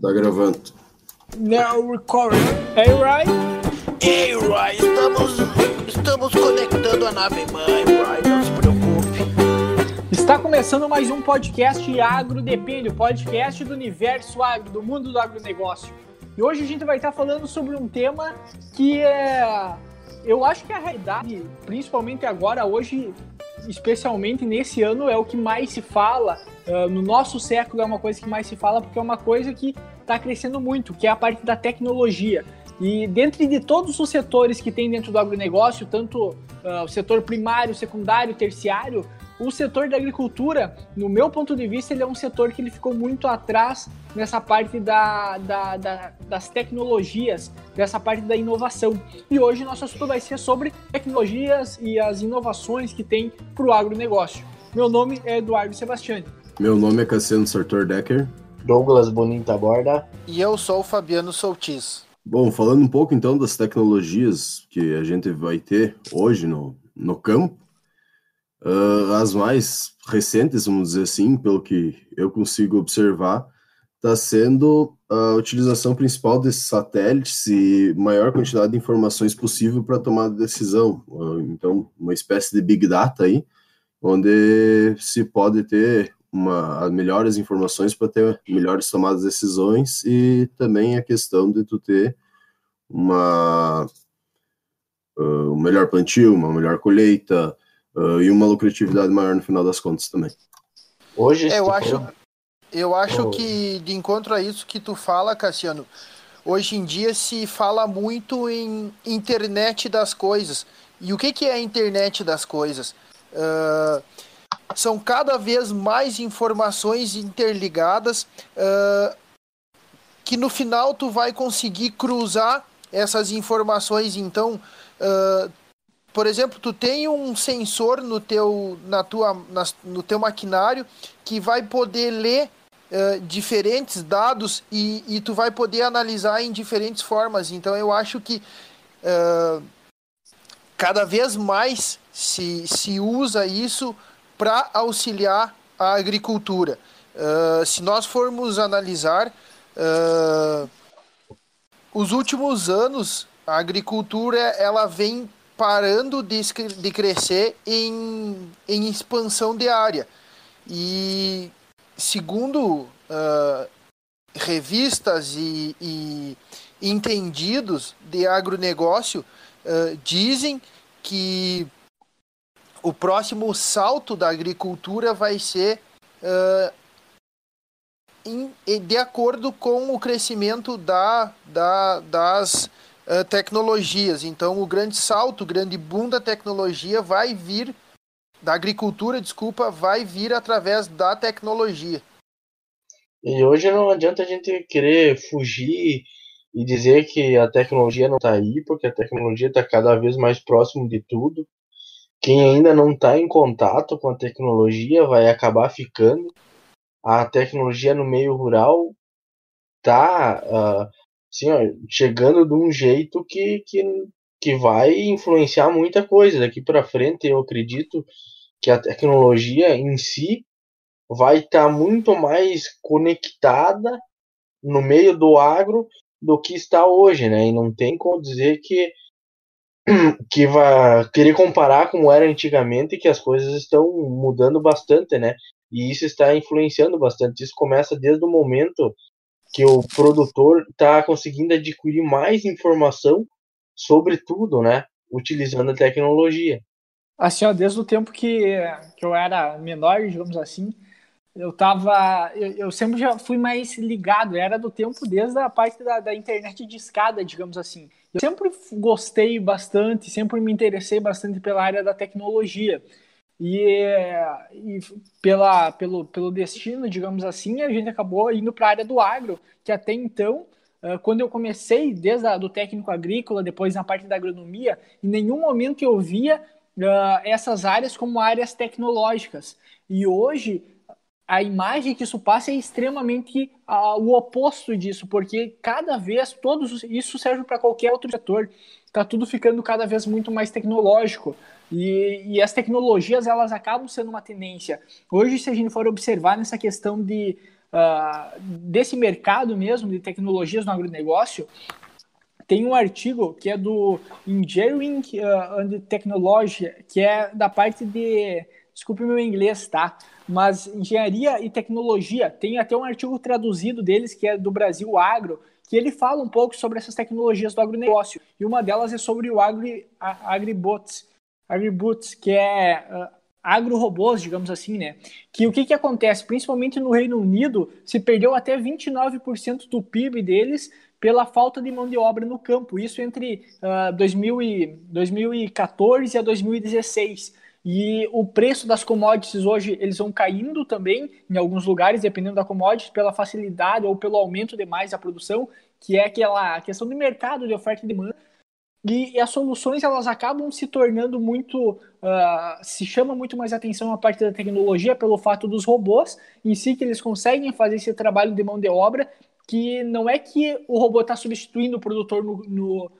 Tá gravando. Now recording. Hey, Ray. Ei, Roy, estamos, estamos conectando a nave mãe, Roy, não se preocupe. Está começando mais um podcast Agro Depende, o podcast do universo agro, do mundo do agronegócio. E hoje a gente vai estar falando sobre um tema que é. Eu acho que a realidade, principalmente agora, hoje, especialmente nesse ano, é o que mais se fala. Uh, no nosso século é uma coisa que mais se fala, porque é uma coisa que está crescendo muito, que é a parte da tecnologia. E dentro de todos os setores que tem dentro do agronegócio, tanto uh, o setor primário, secundário, terciário, o setor da agricultura, no meu ponto de vista, ele é um setor que ele ficou muito atrás nessa parte da, da, da, das tecnologias, dessa parte da inovação. E hoje nosso assunto vai ser sobre tecnologias e as inovações que tem para o agronegócio. Meu nome é Eduardo Sebastiani. Meu nome é Cassiano Sartor Decker. Douglas Bonita Borda. E eu sou o Fabiano Soltis. Bom, falando um pouco então das tecnologias que a gente vai ter hoje no, no campo, uh, as mais recentes, vamos dizer assim, pelo que eu consigo observar, está sendo a utilização principal desses satélites e maior quantidade de informações possível para tomar decisão. Uh, então, uma espécie de big data aí, onde se pode ter uma, melhores informações para ter melhores tomadas de decisões e também a questão de tu ter uma uh, um melhor plantio, uma melhor colheita uh, e uma lucratividade maior no final das contas também. Hoje eu acho, eu acho oh. que de encontro a isso que tu fala, Cassiano, hoje em dia se fala muito em internet das coisas. E o que, que é a internet das coisas? Uh, são cada vez mais informações interligadas uh, que no final tu vai conseguir cruzar essas informações. Então, uh, por exemplo, tu tem um sensor no teu, na tua, na, no teu maquinário que vai poder ler uh, diferentes dados e, e tu vai poder analisar em diferentes formas. Então, eu acho que cada vez mais se, se usa isso para auxiliar a agricultura. Uh, se nós formos analisar uh, os últimos anos, a agricultura ela vem parando de, de crescer em, em expansão de área. E segundo uh, revistas e, e, entendidos de agronegócio, dizem que o próximo salto da agricultura vai ser uh, de acordo com o crescimento da, da, das uh, tecnologias. Então, o grande salto, o grande boom da tecnologia vai vir, da agricultura, desculpa, vai vir através da tecnologia. E hoje não adianta a gente querer fugir e dizer que a tecnologia não está aí, porque a tecnologia está cada vez mais próximo de tudo quem ainda não está em contato com a tecnologia vai acabar ficando. A tecnologia no meio rural está uh, assim, ó, chegando de um jeito que, que, que vai influenciar muita coisa. Daqui para frente, eu acredito que a tecnologia em si vai estar tá muito mais conectada no meio do agro do que está hoje, né? E não tem como dizer que que vai querer comparar como era antigamente, que as coisas estão mudando bastante, né? E isso está influenciando bastante. Isso começa desde o momento que o produtor está conseguindo adquirir mais informação sobre tudo, né? Utilizando a tecnologia. Assim, ó, desde o tempo que, que eu era menor, digamos assim, eu tava. Eu, eu, sempre já fui mais ligado, era do tempo desde a parte da, da internet de escada, digamos assim. Eu sempre gostei bastante, sempre me interessei bastante pela área da tecnologia. E, e pela, pelo, pelo destino, digamos assim, a gente acabou indo para a área do agro, que até então, quando eu comecei, desde a, do técnico agrícola, depois na parte da agronomia, em nenhum momento eu via uh, essas áreas como áreas tecnológicas. E hoje a imagem que isso passa é extremamente uh, o oposto disso, porque cada vez todos isso serve para qualquer outro setor. Está tudo ficando cada vez muito mais tecnológico e, e, as tecnologias elas acabam sendo uma tendência. Hoje, se a gente for observar nessa questão de uh, desse mercado mesmo de tecnologias no agronegócio, tem um artigo que é do Engineering uh, and Technology, que é da parte de. Desculpe meu inglês, tá? Mas engenharia e tecnologia. Tem até um artigo traduzido deles, que é do Brasil Agro, que ele fala um pouco sobre essas tecnologias do agronegócio. E uma delas é sobre o agri, agribots, agribots, que é uh, agro-robôs, digamos assim, né? Que o que, que acontece? Principalmente no Reino Unido, se perdeu até 29% do PIB deles pela falta de mão de obra no campo. Isso entre uh, 2000 e, 2014 a 2016. E o preço das commodities hoje eles vão caindo também em alguns lugares, dependendo da commodity, pela facilidade ou pelo aumento demais da produção, que é aquela questão de mercado de oferta e demanda. E, e as soluções elas acabam se tornando muito, uh, se chama muito mais atenção a parte da tecnologia pelo fato dos robôs em si que eles conseguem fazer esse trabalho de mão de obra, que não é que o robô está substituindo o produtor no, no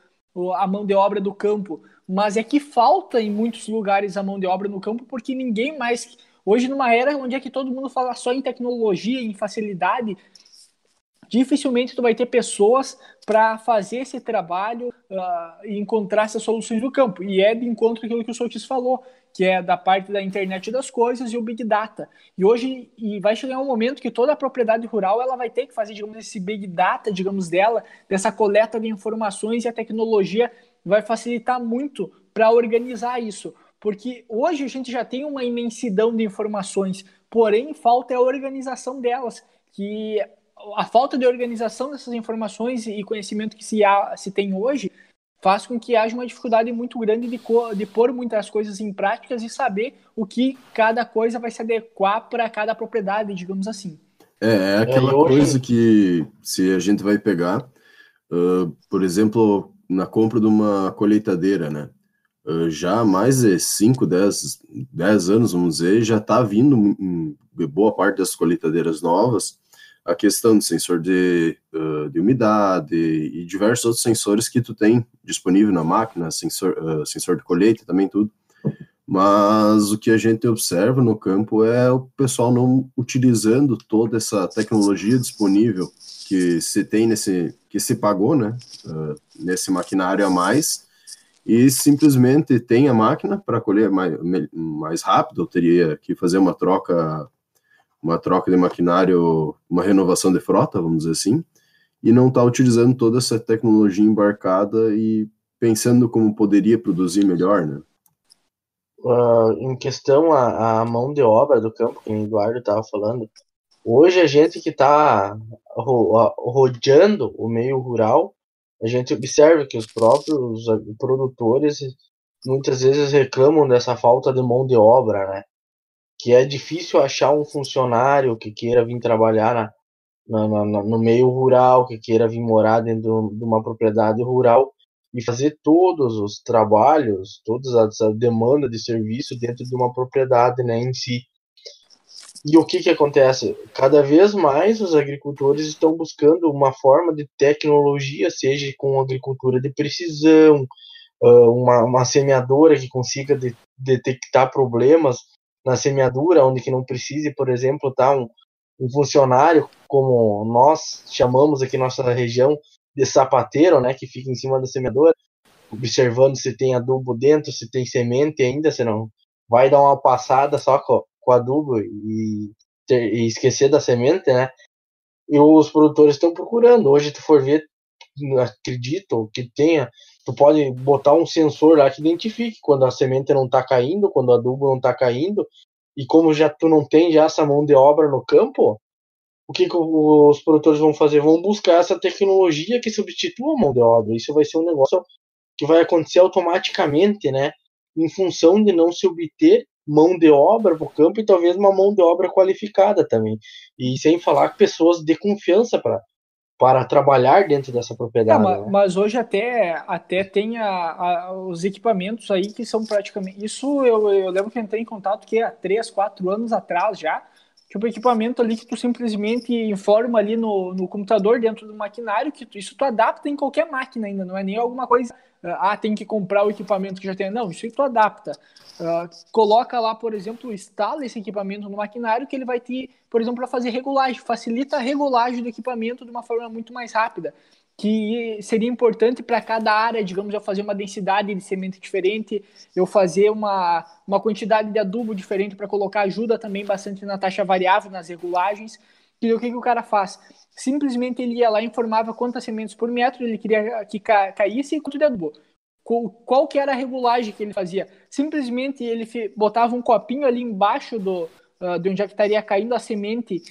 a mão de obra do campo, mas é que falta em muitos lugares a mão de obra no campo porque ninguém mais. Hoje, numa era onde é que todo mundo fala só em tecnologia, em facilidade, dificilmente tu vai ter pessoas para fazer esse trabalho uh, e encontrar essas soluções no campo. E é de encontro aquilo que o Sotis falou, que é da parte da internet das coisas e o Big Data. E hoje e vai chegar um momento que toda a propriedade rural ela vai ter que fazer, digamos, esse Big Data, digamos, dela, dessa coleta de informações e a tecnologia vai facilitar muito para organizar isso. Porque hoje a gente já tem uma imensidão de informações, porém falta a organização delas, que a falta de organização dessas informações e conhecimento que se, há, se tem hoje faz com que haja uma dificuldade muito grande de, de pôr muitas coisas em práticas e saber o que cada coisa vai se adequar para cada propriedade, digamos assim. É, é aquela é, hoje... coisa que se a gente vai pegar, uh, por exemplo, na compra de uma colheitadeira, né? Uh, já há mais de 5, 10, 10 anos, vamos dizer, já está vindo em boa parte das colheitadeiras novas a questão de sensor de, uh, de umidade e diversos outros sensores que tu tem disponível na máquina, sensor, uh, sensor de colheita também tudo. Mas o que a gente observa no campo é o pessoal não utilizando toda essa tecnologia disponível que se tem nesse, que se pagou, né, uh, nesse maquinário a mais, e simplesmente tem a máquina para colher mais, mais rápido, eu teria que fazer uma troca, uma troca de maquinário, uma renovação de frota, vamos dizer assim, e não está utilizando toda essa tecnologia embarcada e pensando como poderia produzir melhor, né? Uh, em questão a, a, mão de obra do campo, que o Eduardo estava falando, Hoje a gente que está rodeando o meio rural, a gente observa que os próprios produtores muitas vezes reclamam dessa falta de mão de obra, né? Que é difícil achar um funcionário que queira vir trabalhar na, na, na, no meio rural, que queira vir morar dentro de uma propriedade rural e fazer todos os trabalhos, toda essa demanda de serviço dentro de uma propriedade né, em si. E o que, que acontece? Cada vez mais os agricultores estão buscando uma forma de tecnologia, seja com agricultura de precisão, uma, uma semeadora que consiga de, detectar problemas na semeadura, onde que não precise, por exemplo, tá um, um funcionário, como nós chamamos aqui nossa região, de sapateiro, né, que fica em cima da semeadora, observando se tem adubo dentro, se tem semente ainda, se não vai dar uma passada só com, com adubo e, ter, e esquecer da semente, né? E os produtores estão procurando. Hoje, tu for ver, acredito que tenha, tu pode botar um sensor lá que identifique quando a semente não está caindo, quando o adubo não está caindo. E como já tu não tem já essa mão de obra no campo, o que, que os produtores vão fazer? Vão buscar essa tecnologia que substitua a mão de obra. Isso vai ser um negócio que vai acontecer automaticamente, né? Em função de não se obter mão de obra para o campo e talvez uma mão de obra qualificada também. E sem falar pessoas de confiança para para trabalhar dentro dessa propriedade. É, mas, né? mas, hoje até, até tem a, a, os equipamentos aí que são praticamente. Isso eu, eu lembro que entrei em contato que há três, quatro anos atrás já. Tipo, equipamento ali que tu simplesmente informa ali no, no computador dentro do maquinário, que tu, isso tu adapta em qualquer máquina ainda, não é nem alguma coisa ah, tem que comprar o equipamento que já tem. Não, isso aí tu adapta. Uh, coloca lá, por exemplo, instala esse equipamento no maquinário que ele vai ter, por exemplo, para fazer regulagem, facilita a regulagem do equipamento de uma forma muito mais rápida, que seria importante para cada área, digamos, eu fazer uma densidade de semente diferente, eu fazer uma, uma quantidade de adubo diferente para colocar ajuda também bastante na taxa variável, nas regulagens. E o que, que o cara faz? Simplesmente ele ia lá e informava quantas sementes por metro ele queria que caísse e quanto de adubo qual que era a regulagem que ele fazia. Simplesmente ele botava um copinho ali embaixo do, uh, de onde é que estaria caindo a semente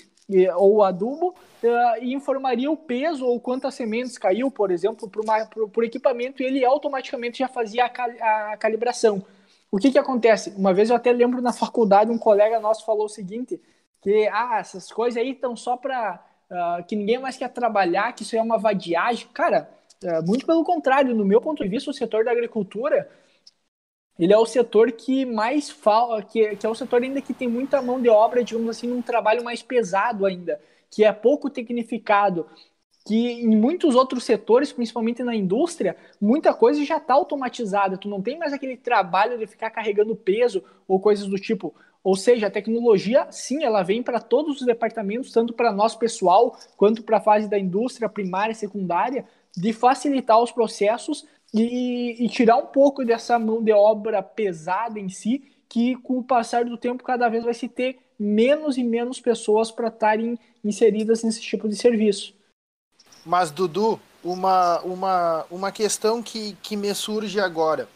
ou o adubo uh, e informaria o peso ou quantas sementes caiu, por exemplo, por, equipamento e ele automaticamente já fazia a, cal, a calibração. O que que acontece? Uma vez eu até lembro na faculdade um colega nosso falou o seguinte, que ah, essas coisas aí estão só para uh, que ninguém mais quer trabalhar, que isso é uma vadiagem. Cara, é, muito pelo contrário, no meu ponto de vista, o setor da agricultura ele é o setor que mais fala, que, que é o setor ainda que tem muita mão de obra, digamos assim, um trabalho mais pesado ainda, que é pouco tecnificado, que em muitos outros setores, principalmente na indústria, muita coisa já está automatizada. Tu não tem mais aquele trabalho de ficar carregando peso ou coisas do tipo. Ou seja, a tecnologia, sim, ela vem para todos os departamentos, tanto para nós pessoal, quanto para a fase da indústria primária e secundária, de facilitar os processos e, e, tirar um pouco dessa mão de obra pesada em si, que com o passar do tempo cada vez vai se ter menos e menos pessoas para estarem inseridas nesse tipo de serviço. Mas, Dudu, uma, uma, uma questão que, que me surge agora.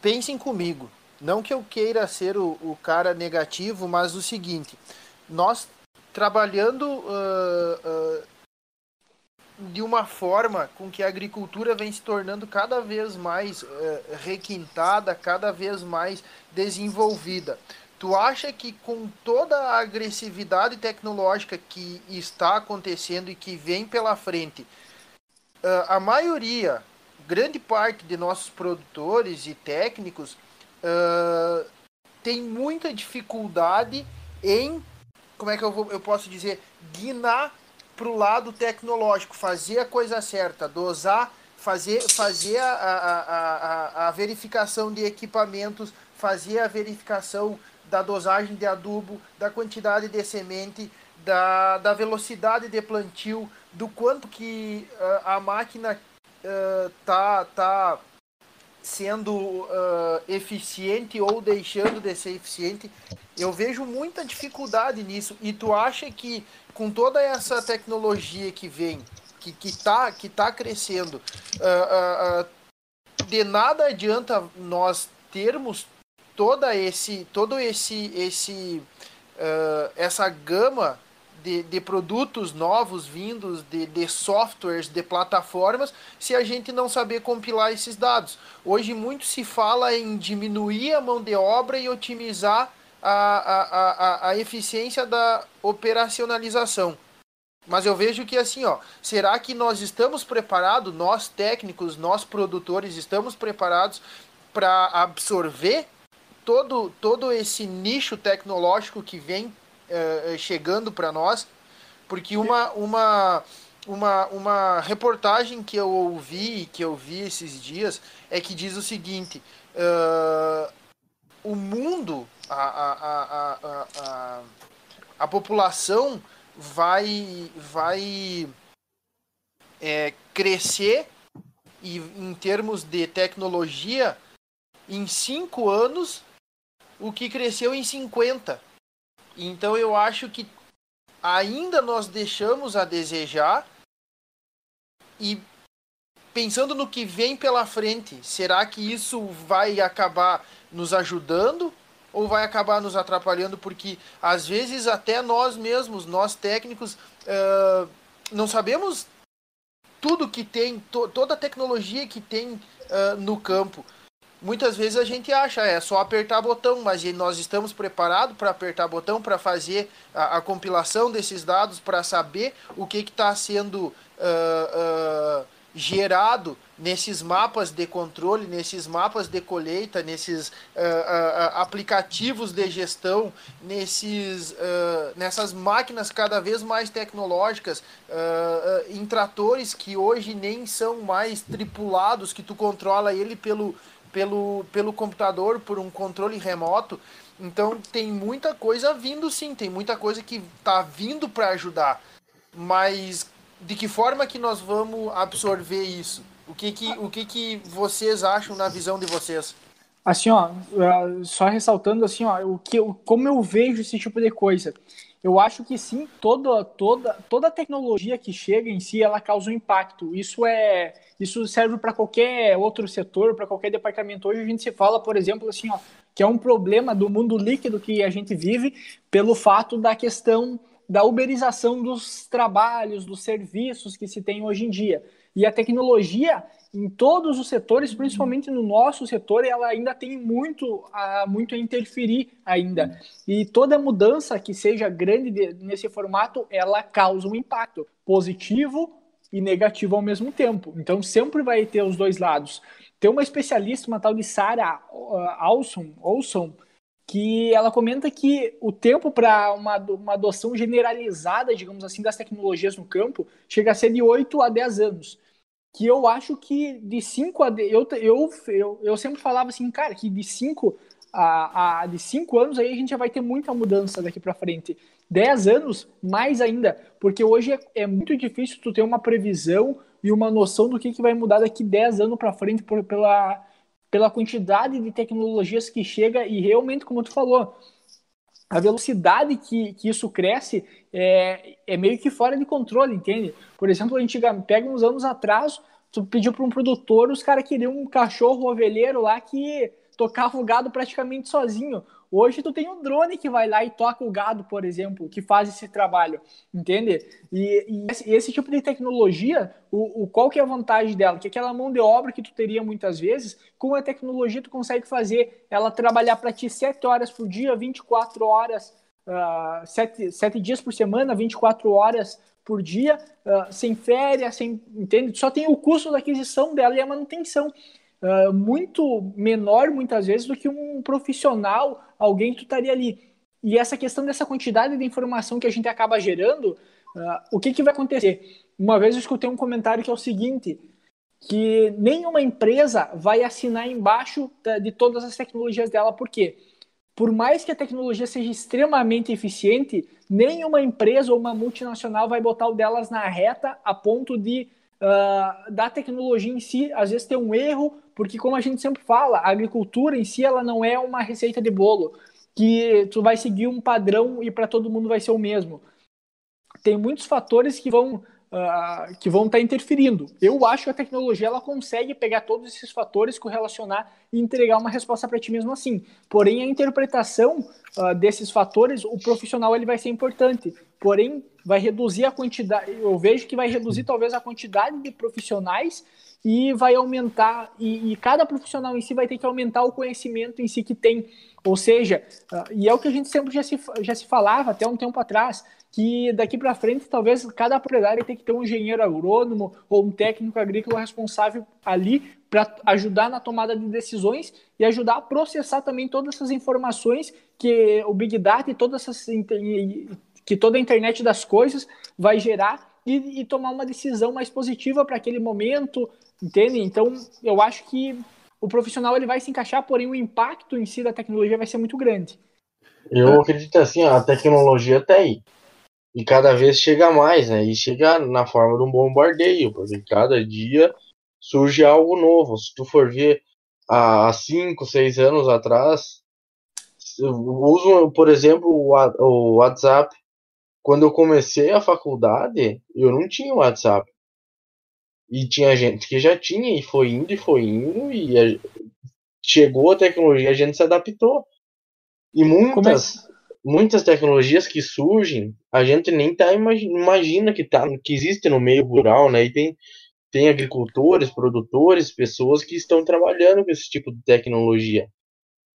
Pensem comigo. Não que eu queira ser o, o cara negativo, mas o seguinte: nós trabalhando uh, uh, de uma forma com que a agricultura vem se tornando cada vez mais uh, requintada, cada vez mais desenvolvida. Tu acha que com toda a agressividade tecnológica que está acontecendo e que vem pela frente, uh, a maioria, grande parte de nossos produtores e técnicos uh, tem muita dificuldade em, como é que eu, vou, eu posso dizer, guinar para o lado tecnológico, fazer a coisa certa, dosar, fazer, fazer a, a, a, a verificação de equipamentos, fazer a verificação da dosagem de adubo, da quantidade de semente, da, da velocidade de plantio, do quanto que uh, a máquina uh, tá, tá sendo uh, eficiente ou deixando de ser eficiente. Eu vejo muita dificuldade nisso. E tu acha que com toda essa tecnologia que vem, que, que, tá, que tá crescendo, uh, de nada adianta nós termos toda esse, todo esse, esse essa gama de, de produtos novos vindos, de, de softwares, de plataformas, se a gente não saber compilar esses dados. Hoje muito se fala em diminuir a mão de obra e otimizar a, a, a, a eficiência da operacionalização. Mas eu vejo que assim, ó, será que nós estamos preparados, nós técnicos, nós produtores, estamos preparados para absorver todo, todo esse nicho tecnológico que vem uh, chegando para nós, porque uma, uma, uma, uma reportagem que eu ouvi, que eu vi esses dias, é que diz o seguinte: uh, o mundo, a, a, a, a, a, população vai, vai é, crescer e em termos de tecnologia em cinco anos o que cresceu em 50. Então eu acho que ainda nós deixamos a desejar e pensando no que vem pela frente, será que isso vai acabar nos ajudando ou vai acabar nos atrapalhando? Porque às vezes até nós mesmos, nós técnicos, uh, não sabemos tudo que tem, to toda a tecnologia que tem uh, no campo muitas vezes a gente acha é só apertar botão, mas nós estamos preparados para apertar botão para fazer a, a, compilação desses dados para saber o que está sendo uh, uh, gerado nesses mapas de controle, nesses mapas de colheita, nesses uh, aplicativos de gestão, nesses, nessas máquinas cada vez mais tecnológicas, em tratores que hoje nem são mais tripulados, que tu controla ele pelo, pelo, pelo computador, por um controle remoto. Então tem muita coisa vindo sim, tem muita coisa que está vindo para ajudar. Mas de que forma que nós vamos absorver isso? O que que, o que que vocês acham na visão de vocês? Assim, ó, é, só ressaltando assim, ó, o que, como eu vejo esse tipo de coisa. Eu acho que sim, toda, toda, toda tecnologia que chega em si, ela causa um impacto. Isso é, isso serve para qualquer outro setor, para qualquer departamento. Hoje a gente se fala, por exemplo, assim, ó, que é um problema do mundo líquido que a gente vive pelo fato da questão da uberização dos trabalhos, dos serviços que se tem hoje em dia. E a tecnologia, em todos os setores, principalmente no nosso setor, ela ainda tem muito a, muito a interferir ainda. E toda mudança que seja grande de, nesse formato, ela causa um impacto positivo e negativo ao mesmo tempo. Então sempre vai ter os dois lados. Tem uma especialista, uma tal de Sarah uh, Olson, Olson que ela comenta que o tempo para uma, uma adoção generalizada, digamos assim, das tecnologias no campo chega a ser de 8 a 10 anos. Que eu acho que de 5 a 10, eu, eu, eu, eu sempre falava assim, cara, que de 5 a, a, de 5 anos aí a gente já vai ter muita mudança daqui para frente. 10 anos, mais ainda, porque hoje é, é, muito difícil tu ter uma previsão e uma noção do que, que vai mudar daqui 10 anos para frente por, pela, pela quantidade de tecnologias que chega e realmente, como tu falou, a velocidade que, que isso cresce é, é meio que fora de controle, entende? Por exemplo, a gente pega uns anos atrás, tu pediu para um produtor, os caras queriam um cachorro ovelheiro lá que tocava o gado praticamente sozinho. Hoje tu tem um drone que vai lá e toca o gado, por exemplo, que faz esse trabalho, entende? E, e esse, esse, tipo de tecnologia, o, o, qual que é a vantagem dela? Que aquela mão de obra que tu teria muitas vezes, com a tecnologia tu consegue fazer ela trabalhar para ti 7 horas por dia, 24 horas, uh, 7, 7 dias por semana, 24 horas por dia, uh, sem férias, sem, entende? Só tem o custo da aquisição dela e a manutenção uh, muito menor, muitas vezes, do que um profissional, alguém que estaria ali. E essa questão dessa quantidade de informação que a gente acaba gerando, uh, o que, que vai acontecer? Uma vez eu escutei um comentário que é o seguinte, que nenhuma empresa vai assinar embaixo de todas as tecnologias dela, por quê? Por mais que a tecnologia seja extremamente eficiente, nenhuma empresa ou uma multinacional vai botar o delas na reta a ponto de uh, da tecnologia em si, às vezes tem um erro, porque como a gente sempre fala, a agricultura em si ela não é uma receita de bolo, que tu vai seguir um padrão e para todo mundo vai ser o mesmo. Tem muitos fatores que vão uh, que vão estar tá interferindo. Eu acho que a tecnologia ela consegue pegar todos esses fatores, correlacionar e entregar uma resposta para ti mesmo assim. Porém, a interpretação uh, desses fatores, o profissional ele vai ser importante. Porém, vai reduzir a quantidade. Eu vejo que vai reduzir talvez a quantidade de profissionais e vai aumentar e, e, cada profissional em si vai ter que aumentar o conhecimento em si que tem ou seja uh, e é o que a gente sempre já se, já se falava até um tempo atrás que daqui para frente talvez cada propriedade tenha que ter um engenheiro agrônomo ou um técnico agrícola responsável ali para ajudar na tomada de decisões e ajudar a processar também todas essas informações que o Big Data e todas essas que toda a internet das coisas vai gerar e, e tomar uma decisão mais positiva para aquele momento, entende? Então, eu acho que o profissional ele vai se encaixar, porém o impacto em si da tecnologia vai ser muito grande. Eu acredito assim, a tecnologia está aí. E cada vez chega mais, né? E chega na forma de um bombardeio, porque cada dia surge algo novo. Se tu for ver há 5, 6 anos atrás, uso, por exemplo, o WhatsApp. Quando eu comecei a faculdade, eu não tinha WhatsApp. E tinha gente que já tinha, e foi indo, e foi indo, e a, chegou a tecnologia, a gente se adaptou. E muitas, é? Muitas tecnologias que surgem, a gente nem tá imagina que, tá, que existe no meio rural, né? E tem, tem agricultores, produtores, pessoas que estão trabalhando com esse tipo de tecnologia.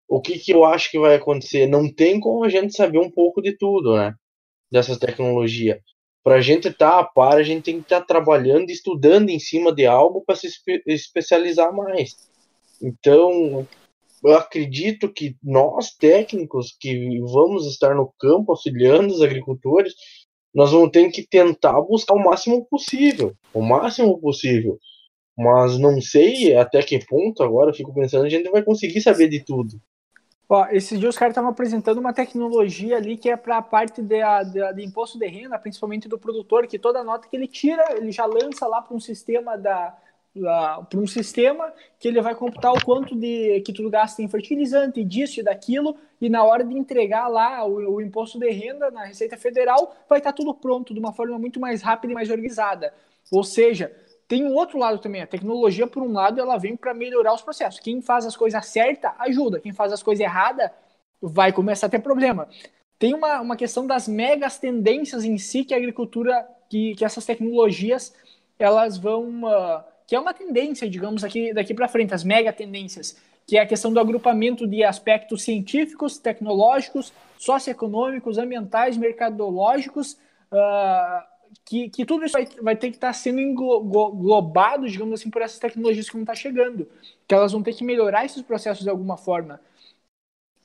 O que, que eu acho que vai acontecer? Não tem como a gente saber um pouco de tudo, né? Dessa tecnologia. para a gente estar tá a par, a gente tem que estar tá trabalhando, estudando em cima de algo para se espe especializar mais. Então, eu acredito que nós, técnicos, que vamos estar no campo auxiliando os agricultores, nós vamos ter que tentar buscar o máximo possível, o máximo possível. Mas não sei até que ponto, agora fico pensando, a gente vai conseguir saber de tudo. Ó, esses dias os caras estavam apresentando uma tecnologia ali que é para a parte de, de, de, imposto de renda, principalmente do produtor, que toda nota que ele tira, ele já lança lá para um sistema da, para um sistema que ele vai computar o quanto de que tu gasta em fertilizante, disso e daquilo, e na hora de entregar lá o, o imposto de renda na Receita Federal, vai estar tá tudo pronto de uma forma muito mais rápida e mais organizada. Ou seja, tem um outro lado também. A tecnologia, por um lado, ela vem para melhorar os processos. Quem faz as coisas certas ajuda. Quem faz as coisas erradas vai começar a ter problema. Tem uma, uma questão das megas tendências em si que a agricultura, que, que essas tecnologias, elas vão. Uh, que é uma tendência, digamos, aqui, daqui para frente, as mega tendências, que é a questão do agrupamento de aspectos científicos, tecnológicos, socioeconômicos, ambientais, mercadológicos. Uh, que, que tudo isso vai, vai ter que estar tá sendo englobado, digamos assim, por essas tecnologias que vão estar tá chegando. Que elas vão ter que melhorar esses processos de alguma forma.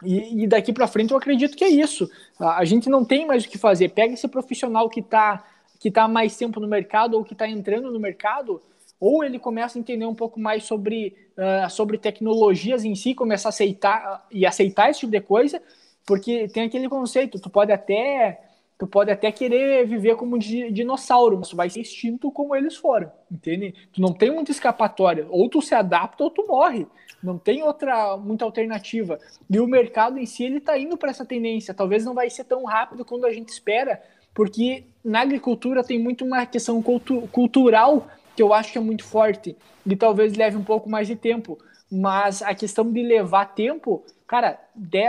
E, e daqui para frente eu acredito que é isso. A, a, gente não tem mais o que fazer. Pega esse profissional que está que tá mais tempo no mercado ou que está entrando no mercado, ou ele começa a entender um pouco mais sobre, uh, sobre tecnologias em si, começar a aceitar e aceitar esse tipo de coisa, porque tem aquele conceito, tu pode até tu pode até querer viver como dinossauro, mas tu vai ser extinto como eles foram, entende? Tu não tem muita escapatória, ou tu se adapta ou tu morre. Não tem outra muita alternativa. E o mercado em si ele está indo para essa tendência. Talvez não vai ser tão rápido quanto a gente espera, porque na agricultura tem muito uma questão cultu cultural que eu acho que é muito forte e talvez leve um pouco mais de tempo. Mas a questão de levar tempo, cara,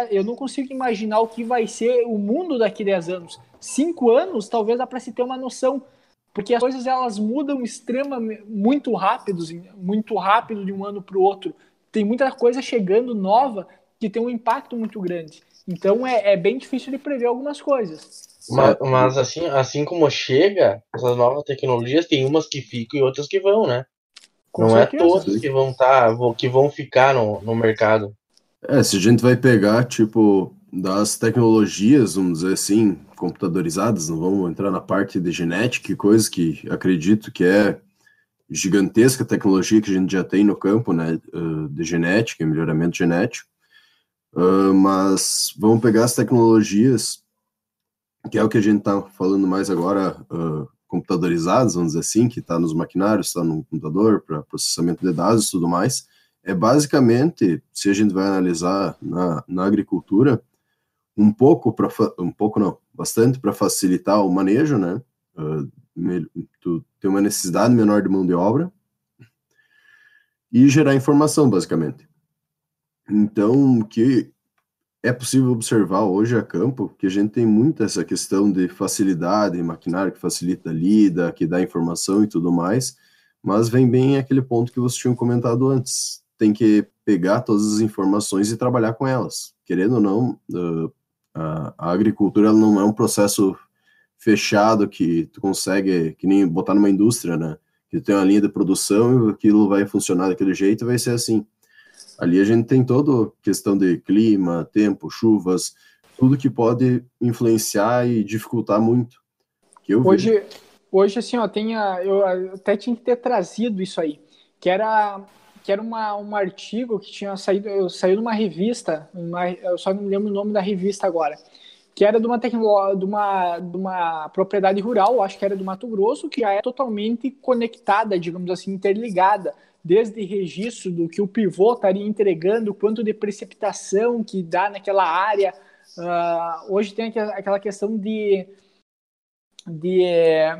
eu não consigo imaginar o que vai ser o mundo daqui a 10 anos cinco anos, talvez dá para se ter uma noção, porque as coisas elas mudam extremamente muito rápido, muito rápido de um ano para o outro. Tem muita coisa chegando nova que tem um impacto muito grande. Então é, é bem difícil de prever algumas coisas. Mas, mas, assim, assim como chega, essas novas tecnologias, tem umas que ficam e outras que vão, né? Com Não é certeza. é todas que vão tá, que vão ficar no, no mercado. É, se a gente vai pegar, tipo, das tecnologias, vamos dizer assim, computadorizadas, não vamos entrar na parte de genética e coisas que acredito que é gigantesca tecnologia que a gente já tem no campo, né, de genética, melhoramento genético, mas vamos pegar as tecnologias, que é o que a gente está falando mais agora, uh, computadorizadas, vamos dizer assim, que está nos maquinários, está no computador para processamento de dados e tudo mais, é basicamente, se a gente vai analisar na, na agricultura, um pouco para um pouco não, bastante para facilitar o manejo, né? Uh, tu tem uma necessidade menor de mão de obra e gerar informação, basicamente. Então, que é possível observar hoje a campo, que a gente tem muito essa questão de facilidade, maquinário que facilita a lida, que dá informação e tudo mais, mas vem bem aquele ponto que vocês tinham comentado antes. Tem que pegar todas as informações e trabalhar com elas. Querendo ou não, uh, a, agricultura não é um processo fechado que tu consegue, que nem botar numa indústria, né? Que tem uma linha de produção e aquilo vai funcionar daquele jeito vai ser assim. Ali a gente tem toda questão de clima, tempo, chuvas, tudo que pode influenciar e dificultar muito. Que eu hoje, hoje assim, ó, tem a, eu até tinha que ter trazido isso aí, que era que era uma, um artigo que tinha saído, saiu numa revista, uma, eu só não lembro o nome da revista agora, que era de uma, tecno, de, uma, de uma propriedade rural, acho que era do Mato Grosso, que já é totalmente conectada, digamos assim, interligada, desde registro do que o pivô estaria entregando, quanto de precipitação que dá naquela área. Uh, hoje tem aquela questão de de,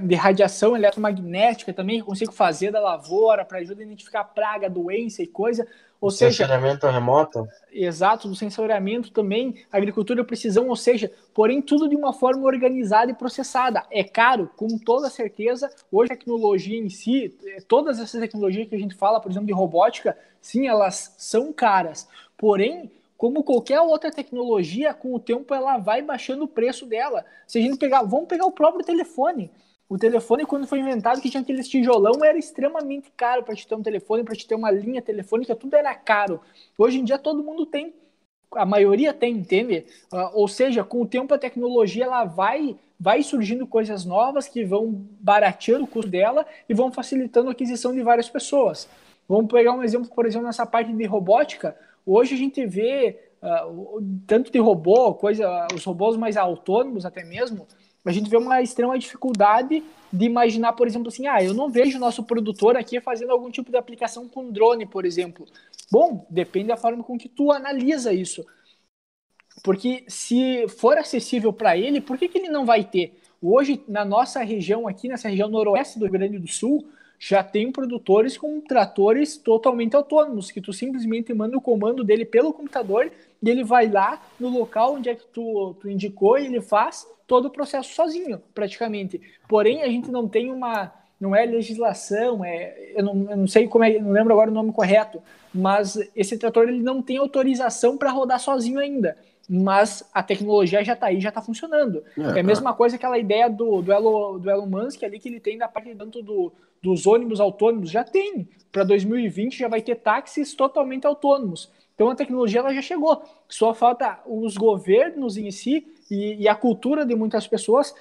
de radiação eletromagnética também que eu consigo fazer da lavoura para ajudar a identificar praga, doença e coisa. Ou o seja, sensoriamento remoto. Exato, do sensoriamento também, agricultura precisão, ou seja, porém tudo de uma forma organizada e processada. É caro, com toda certeza. Hoje a tecnologia em si, todas essas tecnologias que a gente fala, por exemplo, de robótica, sim, elas são caras. Porém, como qualquer outra tecnologia, com o tempo ela vai baixando o preço dela. Se a gente pegar, vamos pegar o próprio telefone. O telefone, quando foi inventado, que tinha aqueles tijolão, era extremamente caro para te ter um telefone, para te ter uma linha telefônica, tudo era caro. Hoje em dia todo mundo tem, a maioria tem, entende? Uh, ou seja, com o tempo a tecnologia ela vai, vai surgindo coisas novas que vão barateando o custo dela e vão facilitando a aquisição de várias pessoas. Vamos pegar um exemplo, por exemplo, nessa parte de robótica. Hoje a gente vê uh, tanto de robô, coisa, os robôs mais autônomos até mesmo, a gente vê uma extrema dificuldade de imaginar, por exemplo, assim, ah, eu não vejo o nosso produtor aqui fazendo algum tipo de aplicação com drone, por exemplo. Bom, depende da forma com que tu analisa isso. Porque se for acessível para ele, por que, que ele não vai ter? Hoje, na nossa região aqui, nessa região noroeste do Rio Grande do Sul, já tem produtores com tratores totalmente autônomos, que tu simplesmente manda o comando dele pelo computador e ele vai lá no local onde é que tu, tu indicou e ele faz todo o processo sozinho, praticamente. Porém, a gente não tem uma. Não é legislação, é, eu, não, eu não sei como é, não lembro agora o nome correto, mas esse trator ele não tem autorização para rodar sozinho ainda mas a tecnologia já está aí, já está funcionando. É, é, a mesma coisa aquela ideia do, do, Elon, do Elon Musk ali que ele tem da parte dentro do, dos ônibus autônomos, já tem. Para 2020 já vai ter táxis totalmente autônomos. Então a tecnologia ela já chegou. Só falta os governos em si e, e a cultura de muitas pessoas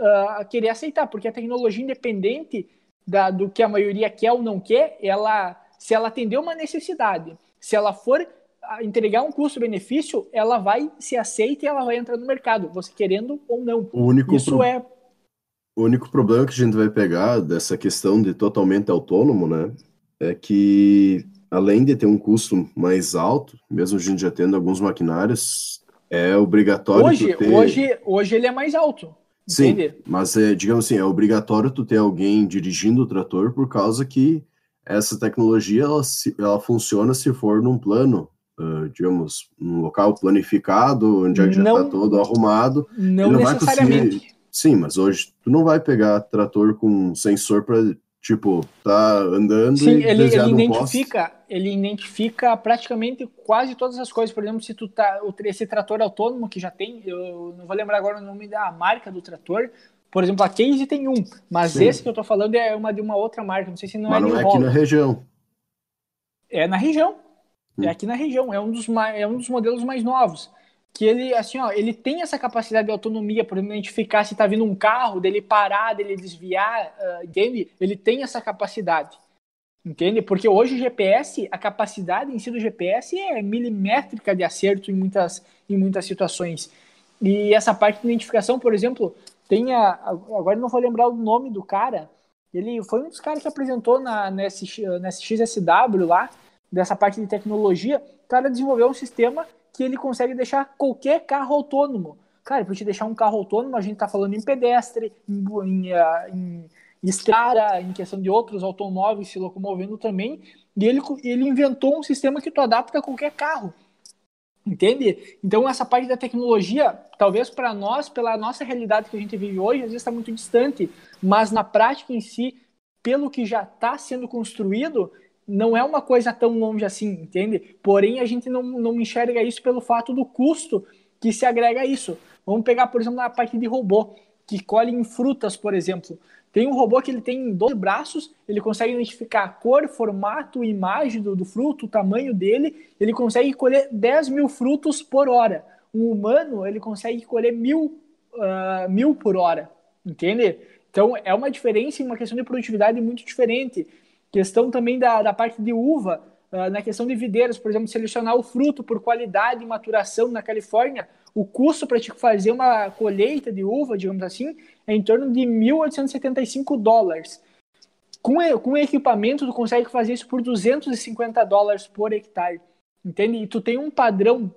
uh, querer aceitar, porque a tecnologia independente da, do que a maioria quer ou não quer, ela se ela atender uma necessidade, se ela for entregar um custo-benefício, ela vai se aceita e ela vai entrar no mercado, você querendo ou não. O único Isso pro... é. O único problema que a gente vai pegar dessa questão de totalmente autônomo, né, é que além de ter um custo mais alto, mesmo a gente já tendo alguns maquinários, é obrigatório hoje, ter... hoje, hoje ele é mais alto. Sim, mas é, digamos assim, é obrigatório tu ter alguém dirigindo o trator por causa que essa tecnologia ela, ela funciona se for num plano uh, digamos, um local planificado, onde é já está todo arrumado. Não, não necessariamente. Conseguir... Sim, mas hoje tu não vai pegar trator com sensor para tipo tá andando Sim, ele, ele identifica, ele identifica praticamente quase todas as coisas. Por exemplo, se tu tá esse trator autônomo que já tem, eu não vou lembrar agora o nome da marca do trator. Por exemplo, a Case tem um, mas Sim. esse que eu tô falando é uma de uma outra marca. Não sei se não mas é não é aqui na região. É na região. É aqui na região, é um dos, é um dos modelos mais novos. Que ele, assim, ó, ele tem essa capacidade de autonomia, por identificar se está vindo um carro, dele parar, dele desviar, uh, entende? Ele tem essa capacidade, entende? Porque hoje o GPS, a capacidade em si do GPS é milimétrica de acerto em muitas, em muitas situações. E essa parte de identificação, por exemplo, tem a, agora não vou lembrar o nome do cara, ele foi um dos caras que apresentou na, na, na XSW lá, dessa parte de tecnologia, o cara desenvolveu um sistema que ele consegue deixar qualquer carro autônomo. Cara, para te deixar um carro autônomo, a gente está falando em pedestre, em, em, ah, em estrada, em questão de outros automóveis se locomovendo também. E ele, ele inventou um sistema que tu adapta a qualquer carro. Entende? Então, essa parte da tecnologia, talvez para nós, pela nossa realidade que a gente vive hoje, às vezes está muito distante, mas na prática em si, pelo que já está sendo construído, não é uma coisa tão longe assim, entende? Porém, a gente não, não enxerga isso pelo fato do custo que se agrega a isso. Vamos pegar, por exemplo, a parte de robô, que colhe em frutas, por exemplo. Tem um robô que ele tem 12 braços, ele consegue identificar a cor, formato, imagem do, do fruto, o tamanho dele, ele consegue colher 10 mil frutos por hora. Um humano, ele consegue colher mil, uh, mil por hora, entende? Então, é uma diferença em uma questão de produtividade muito diferente. Questão também da, da parte de uva, uh, na questão de videiras, por exemplo, selecionar o fruto por qualidade e maturação na Califórnia, o custo para te fazer uma colheita de uva, digamos assim, é em torno de 1.875 dólares. Com, com equipamento, tu consegue fazer isso por 250 dólares por hectare. Entende? E tu tem um padrão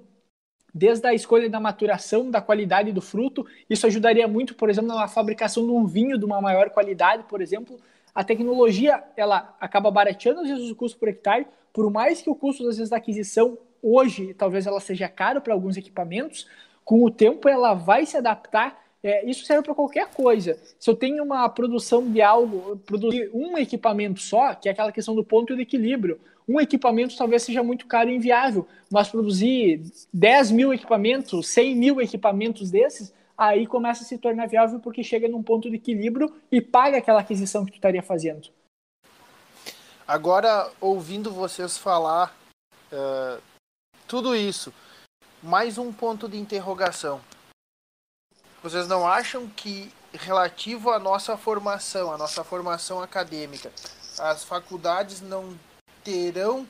desde a escolha da maturação, da qualidade do fruto. Isso ajudaria muito, por exemplo, na fabricação de um vinho de uma maior qualidade, por exemplo, a tecnologia ela acaba barateando às vezes o custo por hectare, por mais que o custo às vezes da aquisição hoje talvez ela seja caro para alguns equipamentos, com o tempo ela vai se adaptar. É, isso serve para qualquer coisa. Se eu tenho uma produção de algo, produzir um equipamento só, que é aquela questão do ponto de equilíbrio, um equipamento talvez seja muito caro e inviável, mas produzir 10 mil equipamentos, 100 mil equipamentos desses, aí começa a se tornar viável porque chega num ponto de equilíbrio e paga aquela aquisição que tu estaria fazendo. Agora, ouvindo vocês falar uh, tudo isso, mais um ponto de interrogação. Vocês não acham que, relativo à nossa formação, à nossa formação acadêmica, as faculdades não terão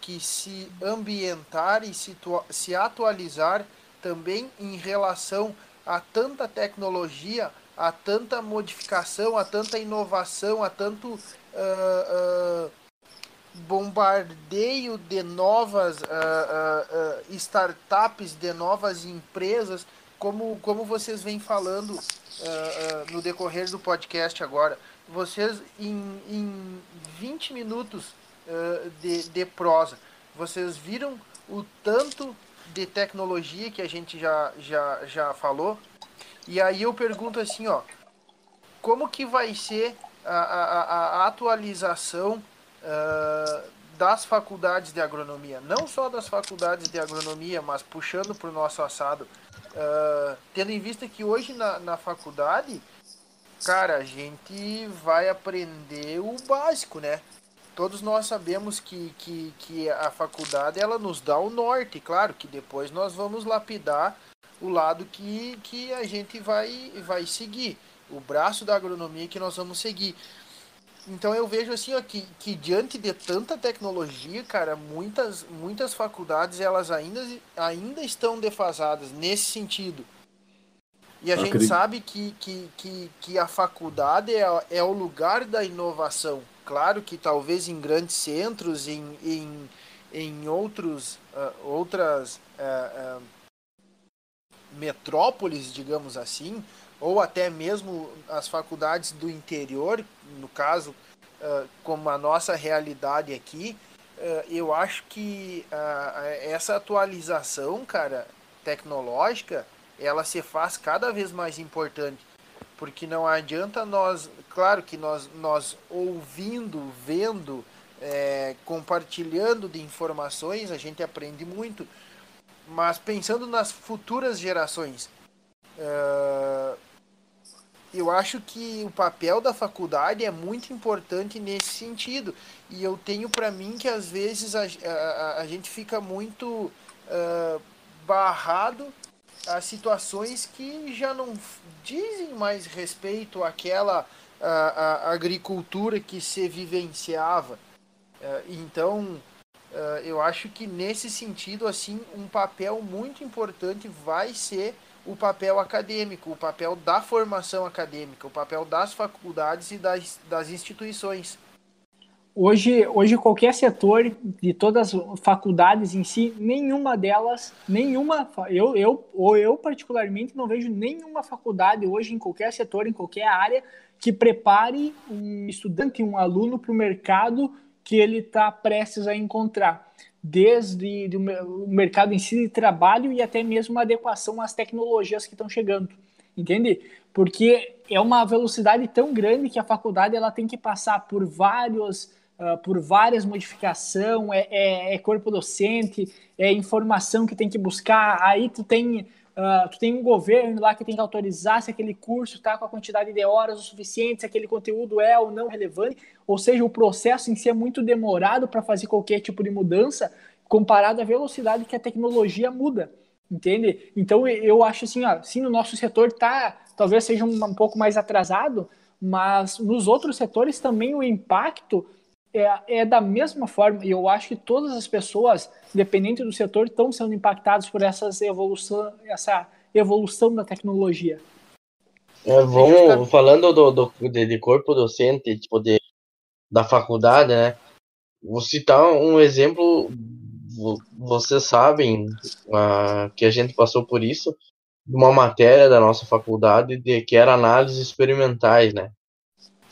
que se ambientar e se, se atualizar também em relação a tanta tecnologia, a tanta modificação, a tanta inovação, a tanto uh, uh, bombardeio de novas uh, startups, de novas empresas, como, como vocês vêm falando no decorrer do podcast agora. Vocês, em, em 20 minutos de, de prosa, vocês viram o tanto de tecnologia que a gente já, já, já falou? E aí eu pergunto assim, ó, como que vai ser a, a, a atualização uh, das faculdades de agronomia, não só das faculdades de agronomia, mas puxando para o nosso assado, uh, tendo em vista que hoje na, na faculdade, cara, a gente vai aprender o básico, né? Todos nós sabemos que, que, que a faculdade ela nos dá o norte, claro que depois nós vamos lapidar o lado que, que a gente vai, vai seguir o braço da agronomia que nós vamos seguir. Então eu vejo assim ó, que, que diante de tanta tecnologia, cara, muitas, muitas faculdades elas ainda, ainda estão defasadas nesse sentido. E a gente sabe que, que, que, que a faculdade é, é o lugar da inovação. Claro que talvez em grandes centros, em, em, em outros, uh, outras uh, uh, metrópoles, digamos assim, ou até mesmo as faculdades do interior, no caso, como a nossa realidade aqui, eu acho que essa atualização, cara, tecnológica, ela se faz cada vez mais importante. Porque não adianta nós, claro que nós, nós ouvindo, vendo, é, compartilhando de informações, a gente aprende muito, mas pensando nas futuras gerações, uh, eu acho que o papel da faculdade é muito importante nesse sentido. E eu tenho para mim que às vezes a, a, a gente fica muito uh, barrado a situações que já não dizem mais respeito àquela a, agricultura que se vivenciava. Uh, então, uh, eu acho que nesse sentido, assim, um papel muito importante vai ser o papel acadêmico, o papel da formação acadêmica, o papel das faculdades e das, das instituições. Hoje, hoje qualquer setor de todas as faculdades em si, nenhuma delas, nenhuma, eu, eu ou eu particularmente não vejo nenhuma faculdade hoje em qualquer setor, em qualquer área que prepare um estudante, um aluno para o mercado que ele está prestes a encontrar desde o mercado em si de trabalho e até mesmo uma adequação às tecnologias que estão chegando, entende? Porque é uma velocidade tão grande que a faculdade ela tem que passar por vários uh, por várias modificações, é, é, é, corpo docente, é informação que tem que buscar, aí tu tem Uh, tu tem um governo lá que tem que autorizar se aquele curso está com a quantidade de horas o suficiente, se aquele conteúdo é ou não relevante, ou seja, o processo em si é muito demorado para fazer qualquer tipo de mudança comparado à velocidade que a tecnologia muda, entende? Então eu acho assim, ó, sim, no nosso setor tá, talvez seja um, um pouco mais atrasado, mas nos outros setores também o impacto é, é da mesma forma, e eu acho que todas as pessoas, independente do setor, estão sendo impactadas por essas evolução, essa evolução da tecnologia. É, vamos, falando do, do, de, de, corpo docente, tipo, de, da faculdade, né? Vou citar um exemplo, vocês sabem uh, que a gente passou por isso, de uma matéria da nossa faculdade de, que era análises experimentais, né?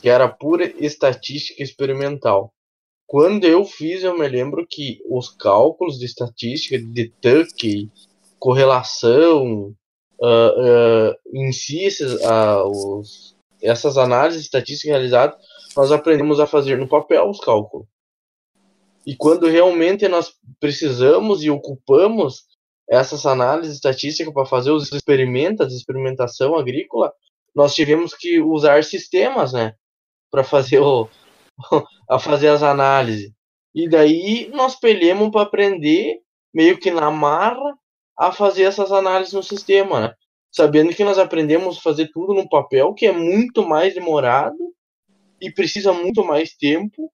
Que era pura estatística experimental. Quando eu fiz, eu me lembro que os cálculos de estatística, de Tuck, correlação, uh, uh, em si, esses, uh, os, essas análises estatísticas realizadas, nós aprendemos a fazer no papel os cálculos. E quando realmente nós precisamos e ocupamos essas análises estatísticas para fazer os experimentos, experimentação agrícola, nós tivemos que usar sistemas, né, para fazer o a fazer as análises. E daí nós pelhamos para aprender meio que na marra a fazer essas análises no sistema, né? Sabendo que nós aprendemos a fazer tudo no papel, que é muito mais demorado e precisa muito mais tempo,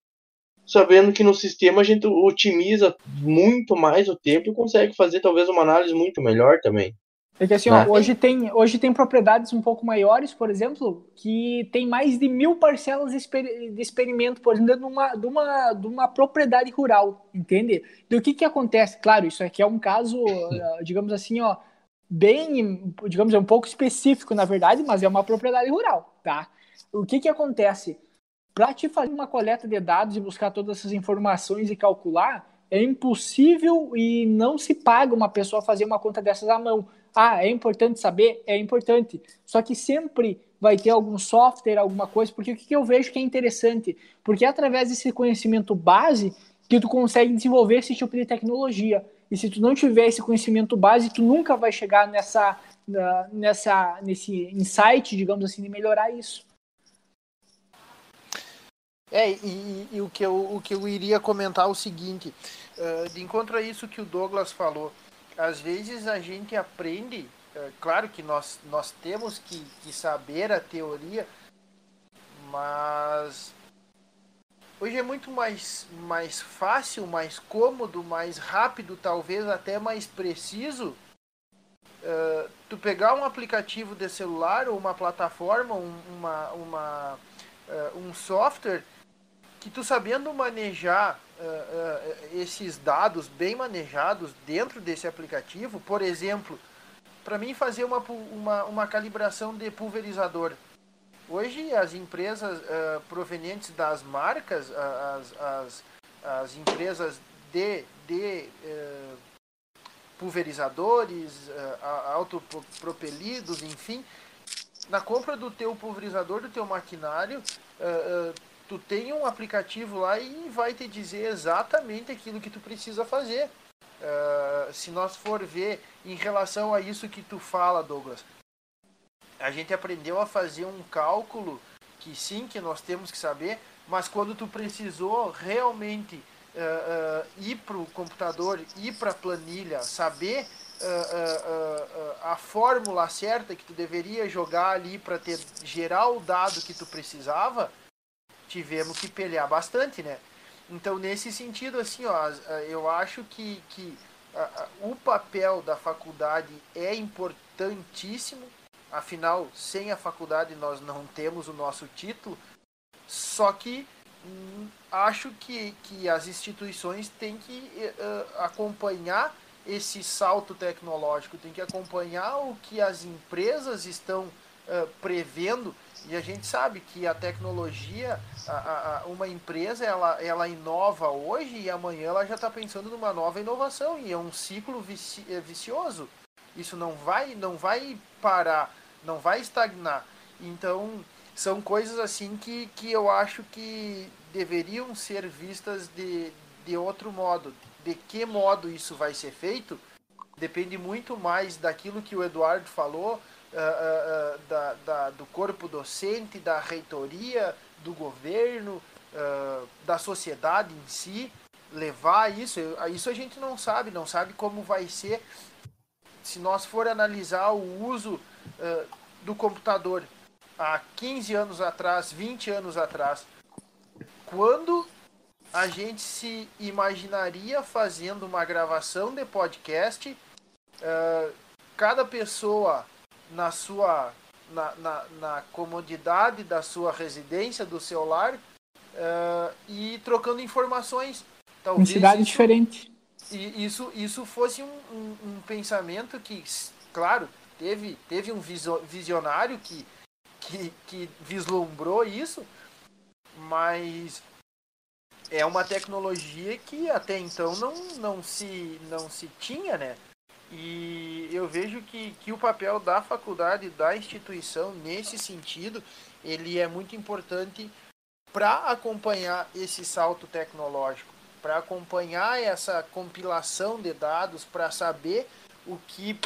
sabendo que no sistema a gente otimiza muito mais o tempo e consegue fazer talvez uma análise muito melhor também. É que assim, ó, né? hoje, tem, hoje tem propriedades um pouco maiores, por exemplo, que tem mais de mil parcelas de, experimento, por exemplo, de uma, de, uma, de uma propriedade rural, entende? Do que que acontece? Claro, isso aqui é um caso, eh, digamos assim, ó, bem, digamos, é um pouco específico, na verdade, mas é uma propriedade rural, tá? O que que acontece? Para te fazer uma coleta de dados e buscar todas essas informações e calcular, é impossível e não se paga uma pessoa fazer uma conta dessas à mão ah, é importante saber? É importante. Só que sempre vai ter algum software, alguma coisa, porque o que eu vejo que é interessante? Porque é através desse conhecimento base que tu consegue desenvolver esse tipo de tecnologia. E se tu não tiver esse conhecimento base, tu nunca vai chegar nessa, nessa, nesse insight, digamos assim, de melhorar isso. É, e, e, o, que eu, o que eu iria comentar é o seguinte, uh, de encontro a isso que o Douglas falou, às vezes a gente aprende, é, claro que nós, nós temos que, que saber a teoria, mas hoje é muito mais, mais fácil, mais cômodo, mais rápido, talvez até mais preciso. Uh, tu pegar um aplicativo de celular ou uma plataforma, um, uma, uma, uh, um software que tu sabendo manejar uh, esses dados bem manejados dentro desse aplicativo, por exemplo, para mim fazer uma, uma, uma calibração de pulverizador. Hoje as empresas uh, provenientes das marcas, as, as, as empresas de, de pulverizadores, autopropelidos, enfim, na compra do teu pulverizador, do teu maquinário, tu tem um aplicativo lá e vai te dizer exatamente aquilo que tu precisa fazer. Uh, se nós for ver em relação a isso que tu fala, Douglas, a gente aprendeu a fazer um cálculo que sim, que nós temos que saber, mas quando tu precisou realmente uh, uh, ir para o computador, ir para a planilha, saber a fórmula certa que tu deveria jogar ali para ter gerar o dado que tu precisava, tivemos que pelear bastante, né? Então, nesse sentido, assim, ó, eu acho que, que o papel da faculdade é importantíssimo. Afinal, sem a faculdade nós não temos o nosso título. Só que hum, acho que, que as instituições têm que uh, acompanhar esse salto tecnológico, tem que acompanhar o que as empresas estão uh, prevendo e a gente sabe que a tecnologia, a, a, uma empresa, ela, ela inova hoje e amanhã ela já está pensando numa nova inovação e é um ciclo vici, é vicioso. Isso não vai, não vai parar, não vai estagnar. Então, são coisas assim que, que eu acho que deveriam ser vistas de, de outro modo. De que modo isso vai ser feito depende muito mais daquilo que o Eduardo falou, uh, da, da, do corpo docente, da reitoria, do governo, da sociedade em si, levar isso. Isso a gente não sabe, não sabe como vai ser se nós for analisar o uso do computador há 15 anos atrás, 20 anos atrás. Quando a gente se imaginaria fazendo uma gravação de podcast, uh, cada pessoa na sua na, na, na, comodidade da sua residência, do seu lar, uh, e trocando informações. Talvez em cidade isso, diferente. E isso, isso fosse um, um, um, pensamento que, claro, teve, teve um visionário que, que, que vislumbrou isso, mas é uma tecnologia que até então não, não, se, não se tinha, né? E eu vejo que, que o papel da faculdade, da instituição, nesse sentido, ele é muito importante para acompanhar esse salto tecnológico, para acompanhar essa compilação de dados, para saber o que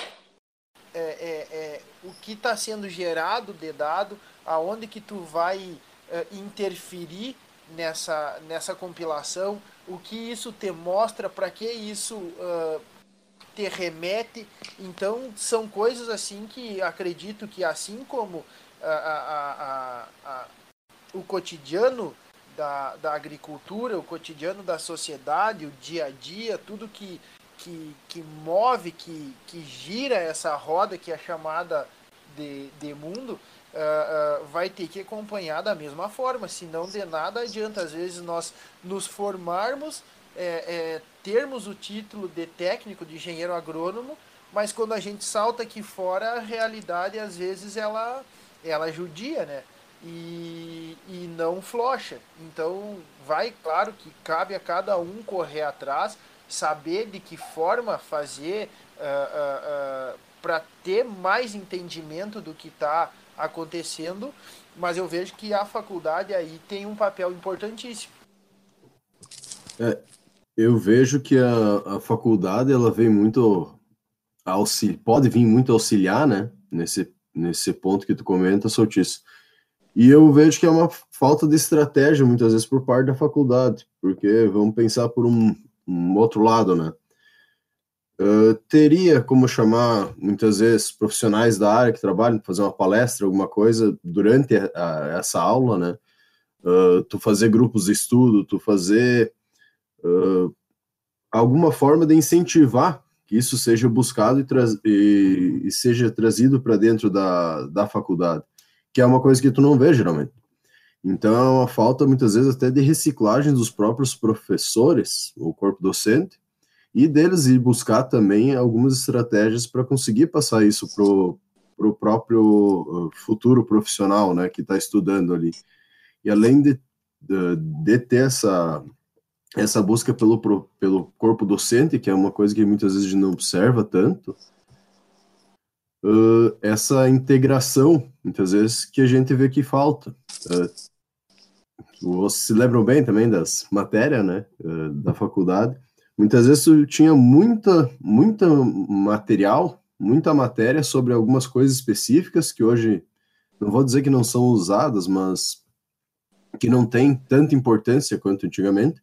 é, é, é o que está sendo gerado de dado, aonde que tu vai é, interferir nessa, nessa compilação, o que isso te mostra, para que isso uh, te remete. Então, são coisas assim que acredito que, assim como a, a, a, o cotidiano da, da agricultura, o cotidiano da sociedade, o dia a dia, tudo que, que, que move, que, que gira essa roda que é chamada de, de mundo, uh, uh, vai ter que acompanhar da mesma forma, senão de nada adianta. Às vezes nós nos formarmos, é, é, termos o título de técnico, de engenheiro agrônomo, mas quando a gente salta aqui fora, a realidade às vezes ela, ela judia, né? E, e não flocha. Então, vai, claro que cabe a cada um correr atrás, saber de que forma fazer uh, uh, uh, para ter mais entendimento do que está acontecendo, mas eu vejo que a faculdade aí tem um papel importantíssimo. É, eu vejo que a, a faculdade ela vem muito auxiliar, pode vir muito auxiliar, né? Nesse, nesse ponto que tu comenta, Soltiço. E eu vejo que é uma falta de estratégia muitas vezes por parte da faculdade, porque vamos pensar por um, um outro lado, né? Uh, teria como chamar muitas vezes profissionais da área que trabalham, fazer uma palestra, alguma coisa durante a, a, essa aula, né? Uh, tu fazer grupos de estudo, tu fazer uh, alguma forma de incentivar que isso seja buscado e, e, e seja trazido para dentro da, da faculdade, que é uma coisa que tu não vê geralmente. Então é uma falta muitas vezes até de reciclagem dos próprios professores, o corpo docente, e deles ir buscar também algumas estratégias para conseguir passar isso para o próprio uh, futuro profissional, né, que está estudando ali. E além de, de, de, ter essa, essa busca pelo, pelo corpo docente, que é uma coisa que muitas vezes a gente não observa tanto, uh, essa integração, muitas vezes, que a gente vê que falta. Uh, vocês se lembram bem também das matérias, né, uh, da faculdade, Muitas vezes tinha muita, muita material, muita matéria sobre algumas coisas específicas que hoje não vou dizer que não são usadas, mas que não tem tanta importância quanto antigamente.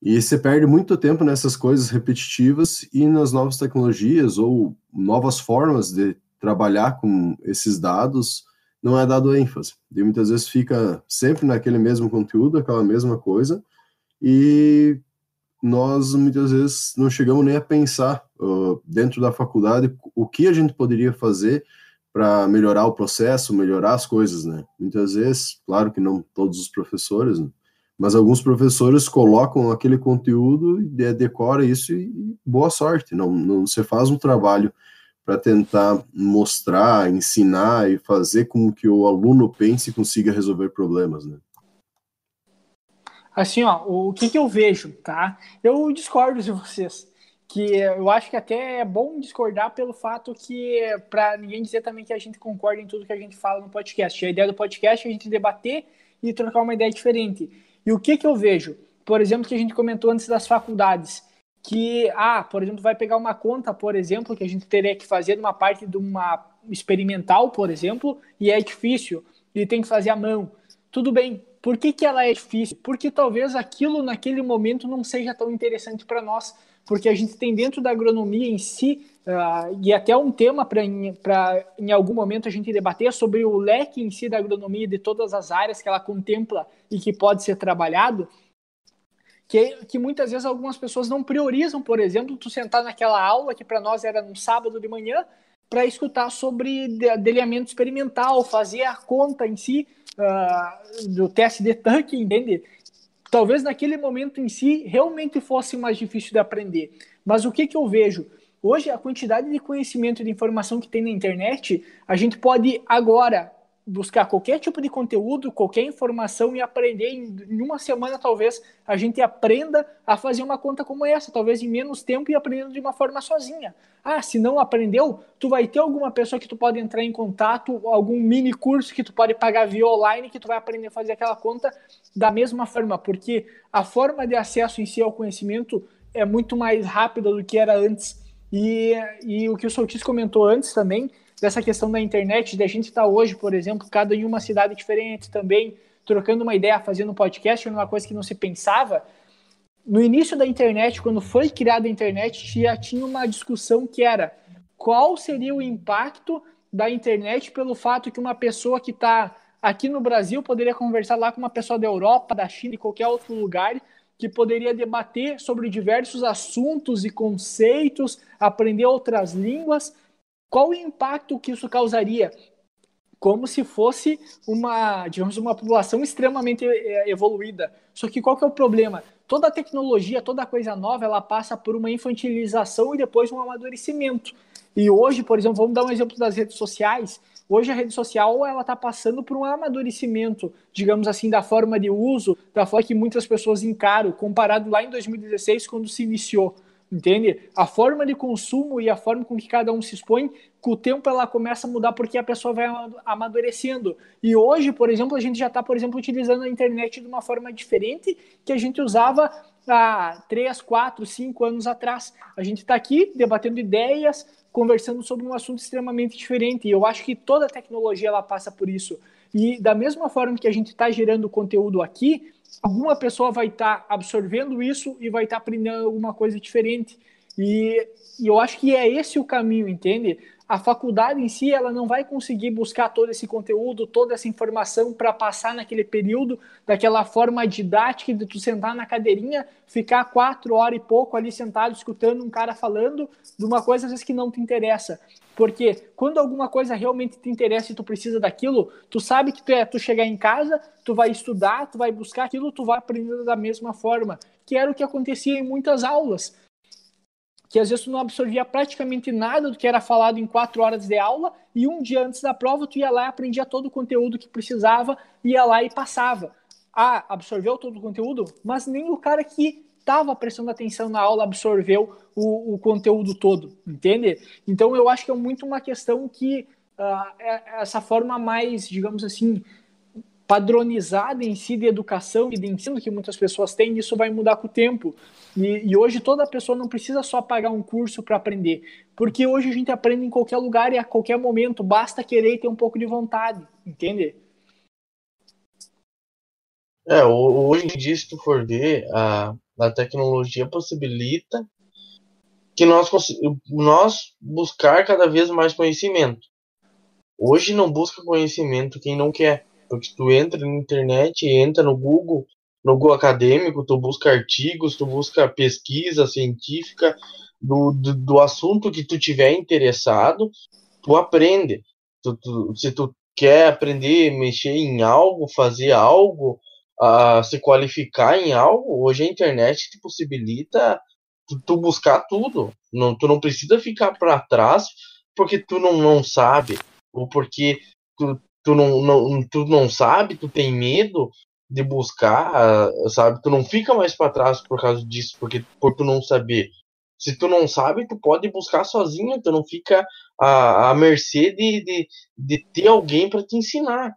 E você perde muito tempo nessas coisas repetitivas e nas novas tecnologias ou novas formas de trabalhar com esses dados não é dado ênfase. E muitas vezes fica sempre naquele mesmo conteúdo, aquela mesma coisa, e nós muitas vezes não chegamos nem a pensar uh, dentro da faculdade o que a gente poderia fazer para melhorar o processo, melhorar as coisas, né? Muitas vezes, claro que não todos os professores, né? Mas alguns professores colocam aquele conteúdo decora isso e boa sorte. Não, não você faz um trabalho para tentar mostrar, ensinar e fazer com que o aluno pense e consiga resolver problemas, né? Assim, ó, o que, que eu vejo, tá? Eu discordo de vocês. Que eu acho que até é bom discordar pelo fato que, para ninguém dizer também que a gente concorda em tudo que a gente fala no podcast. A ideia do podcast é a gente debater e trocar uma ideia diferente. E o que, que eu vejo? Por exemplo, que a gente comentou antes das faculdades que, ah, por exemplo, vai pegar uma conta, por exemplo, que a gente teria que fazer numa parte de uma experimental, por exemplo, e é difícil, e tem que fazer à mão. Tudo bem, por que, que ela é difícil? Porque talvez aquilo naquele momento não seja tão interessante para nós, porque a gente tem dentro da agronomia em si, uh, e até um tema para em, algum momento a gente debater sobre o leque em si da agronomia de todas as áreas que ela contempla e que pode ser trabalhado, que, que muitas vezes algumas pessoas não priorizam, por exemplo, tu sentar naquela aula que para nós era no sábado de manhã, para escutar sobre delineamento experimental, fazer a conta em si, uh, do teste de tanque, entende? Talvez naquele momento em si realmente fosse mais difícil de aprender. Mas o que, que eu vejo? Hoje, a quantidade de conhecimento e de informação que tem na internet, a gente pode agora buscar qualquer tipo de conteúdo, qualquer informação e aprender em, uma semana, talvez a gente aprenda a fazer uma conta como essa, talvez em menos tempo e aprendendo de uma forma sozinha. Ah, se não aprendeu, tu vai ter alguma pessoa que tu pode entrar em contato, algum mini curso que tu pode pagar via online que tu vai aprender a fazer aquela conta da mesma forma, porque a forma de acesso em si ao conhecimento é muito mais rápida do que era antes. E, e o que o Soltis comentou antes também, dessa questão da internet, de a gente estar tá hoje, por exemplo, cada em uma cidade diferente também, trocando uma ideia, fazendo um podcast, uma coisa que não se pensava. No início da internet, quando foi criada a internet, já tinha uma discussão que era qual seria o impacto da internet pelo fato que uma pessoa que está aqui no Brasil poderia conversar lá com uma pessoa da Europa, da China e qualquer outro lugar que poderia debater sobre diversos assuntos e conceitos, aprender outras línguas. Qual o impacto que isso causaria? Como se fosse uma, digamos, uma população extremamente eh, evoluída. Só que qual que é o problema? Toda tecnologia, toda coisa nova, ela passa por uma infantilização e depois um amadurecimento. E hoje, por exemplo, vamos dar um exemplo das redes sociais. Hoje a rede social ela está passando por um amadurecimento, digamos assim, da forma de uso, da forma que muitas pessoas encaram, comparado lá em 2016 quando se iniciou, entende? A forma de consumo e a forma com que cada um se expõe, com o tempo ela começa a mudar porque a pessoa vai amadurecendo. E hoje, por exemplo, a gente já está, por exemplo, utilizando a internet de uma forma diferente que a gente usava há 3, 4, 5 anos atrás. A gente está aqui debatendo ideias, conversando sobre um assunto extremamente diferente. E eu acho que toda tecnologia ela passa por isso. E da mesma forma que a gente está gerando conteúdo aqui, alguma pessoa vai estar tá absorvendo isso e vai estar tá aprendendo alguma coisa diferente. E, e eu acho que é esse o caminho, entende? a faculdade em si ela não vai conseguir buscar todo esse conteúdo, toda essa informação para passar naquele período daquela forma didática de tu sentar na cadeirinha, ficar quatro horas e pouco ali sentado escutando um cara falando de uma coisa às vezes que não te interessa. Porque quando alguma coisa realmente te interessa e tu precisa daquilo, tu sabe que tu, é, tu chegar em casa, tu vai estudar, tu vai buscar aquilo, tu vai aprendendo da mesma forma, que era o que acontecia em muitas aulas que às vezes tu não absorvia praticamente nada do que era falado em quatro horas de aula e um dia antes da prova tu ia lá e aprendia todo o conteúdo que precisava, ia lá e passava. Ah, absorveu todo o conteúdo, mas nem o cara que estava prestando atenção na aula absorveu o, o, conteúdo todo, entende? Então eu acho que é muito uma questão que uh, essa forma mais, digamos assim, padronizada em si de educação e de ensino que muitas pessoas têm, isso vai mudar com o tempo. E, e hoje toda pessoa não precisa só pagar um curso para aprender, porque hoje a gente aprende em qualquer lugar e a qualquer momento, basta querer e ter um pouco de vontade, entende? É, hoje em dia, se tu for ver, a, a tecnologia possibilita que nós, nós buscar cada vez mais conhecimento. Hoje não busca conhecimento quem não quer. Porque tu entra na internet, entra no Google, no Google Acadêmico, tu busca artigos, tu busca pesquisa científica do, do, do assunto que tu tiver interessado, tu aprende. Tu, tu, se tu quer aprender, mexer em algo, fazer algo, uh, se qualificar em algo, hoje a internet te possibilita tu, tu buscar tudo. Não, tu não precisa ficar para trás porque tu não, não sabe, ou porque tu, tu não, não, tu não sabe, tu tem medo de buscar, sabe? Tu não fica mais para trás por causa disso, porque por tu não saber. Se tu não sabe, tu pode buscar sozinho, tu não fica à, à mercê de, de, de ter alguém para te ensinar.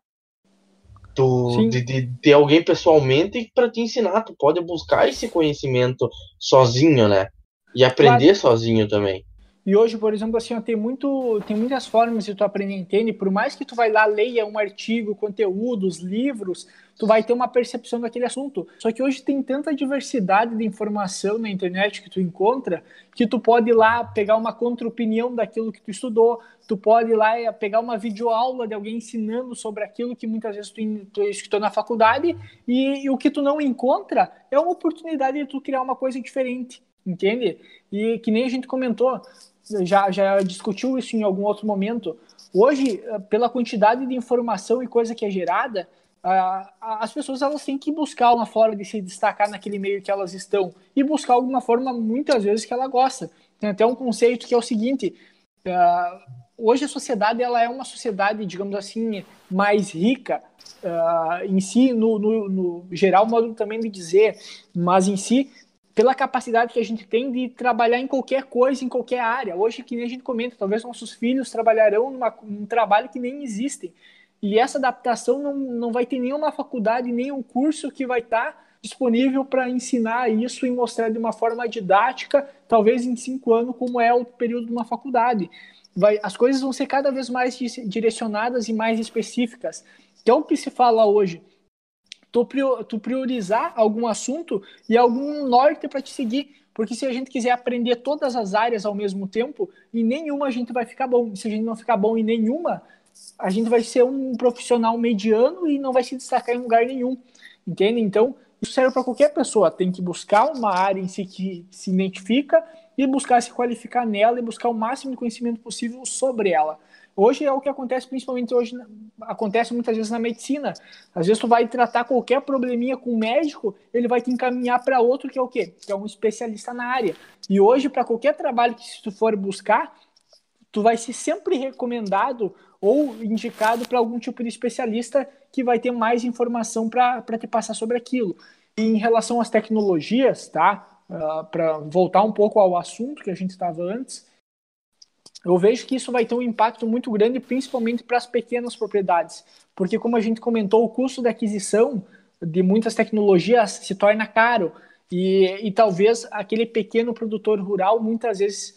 Tu, de, de, ter alguém pessoalmente para te ensinar. Tu pode buscar esse conhecimento sozinho, né? E aprender claro. sozinho também. E hoje, por exemplo, assim, ó, tem, muito, tem muitas formas de tu aprender, entende? Por mais que tu vai lá, leia um artigo, conteúdos, livros, tu vai ter uma percepção daquele assunto. Só que hoje tem tanta diversidade de informação na internet que tu encontra, que tu pode ir lá pegar uma contra-opinião daquilo que tu estudou, tu pode ir lá pegar uma videoaula de alguém ensinando sobre aquilo que muitas vezes tu, tu escutou na faculdade, e, e o que tu não encontra é uma oportunidade de tu criar uma coisa diferente entende? E que nem a gente comentou, já, já discutiu isso em algum outro momento. Hoje, eh, pela quantidade de informação e coisa que é gerada, as pessoas elas têm que buscar uma forma de se destacar naquele meio que elas estão e buscar alguma forma muitas vezes que ela gosta. Tem até um conceito que é o seguinte: eh, hoje a sociedade ela é uma sociedade, digamos assim, mais rica eh, em si, no, no, no geral modo também de dizer, mas em si pela capacidade que a gente tem de trabalhar em qualquer coisa, em qualquer área. Hoje, que nem a gente comenta, talvez nossos filhos trabalharão num trabalho que nem existe. E essa adaptação não, não vai ter nenhuma faculdade, nenhum curso que vai estar tá disponível para ensinar isso e mostrar de uma forma didática, talvez em cinco anos, como é o período de uma faculdade. Vai, as coisas vão ser cada vez mais direcionadas e mais específicas. É o que se fala hoje. Tu, tu priorizar algum assunto e algum norte para te seguir. Porque se a gente quiser aprender todas as áreas ao mesmo tempo, em nenhuma a gente vai ficar bom. Se a gente não ficar bom em nenhuma, a gente vai ser um profissional mediano e não vai se destacar em lugar nenhum. Entende? Então, isso serve para qualquer pessoa. Tem que buscar uma área em si que se identifica e buscar se qualificar nela e buscar o máximo de conhecimento possível sobre ela. Hoje é o que acontece, principalmente hoje, acontece muitas vezes na medicina. Às vezes tu vai tratar qualquer probleminha com um médico, ele vai te encaminhar para outro que é o quê? Que é um especialista na área. E hoje, para qualquer trabalho que tu for buscar, tu vai ser sempre recomendado ou indicado para algum tipo de especialista que vai ter mais informação para te passar sobre aquilo. E em relação às tecnologias, tá? Uh, ah, para voltar um pouco ao assunto que a gente estava antes, eu vejo que isso vai ter um impacto muito grande, principalmente para as pequenas propriedades, porque como a gente comentou, o custo da aquisição de muitas tecnologias se torna caro e, e talvez aquele pequeno produtor rural, muitas vezes,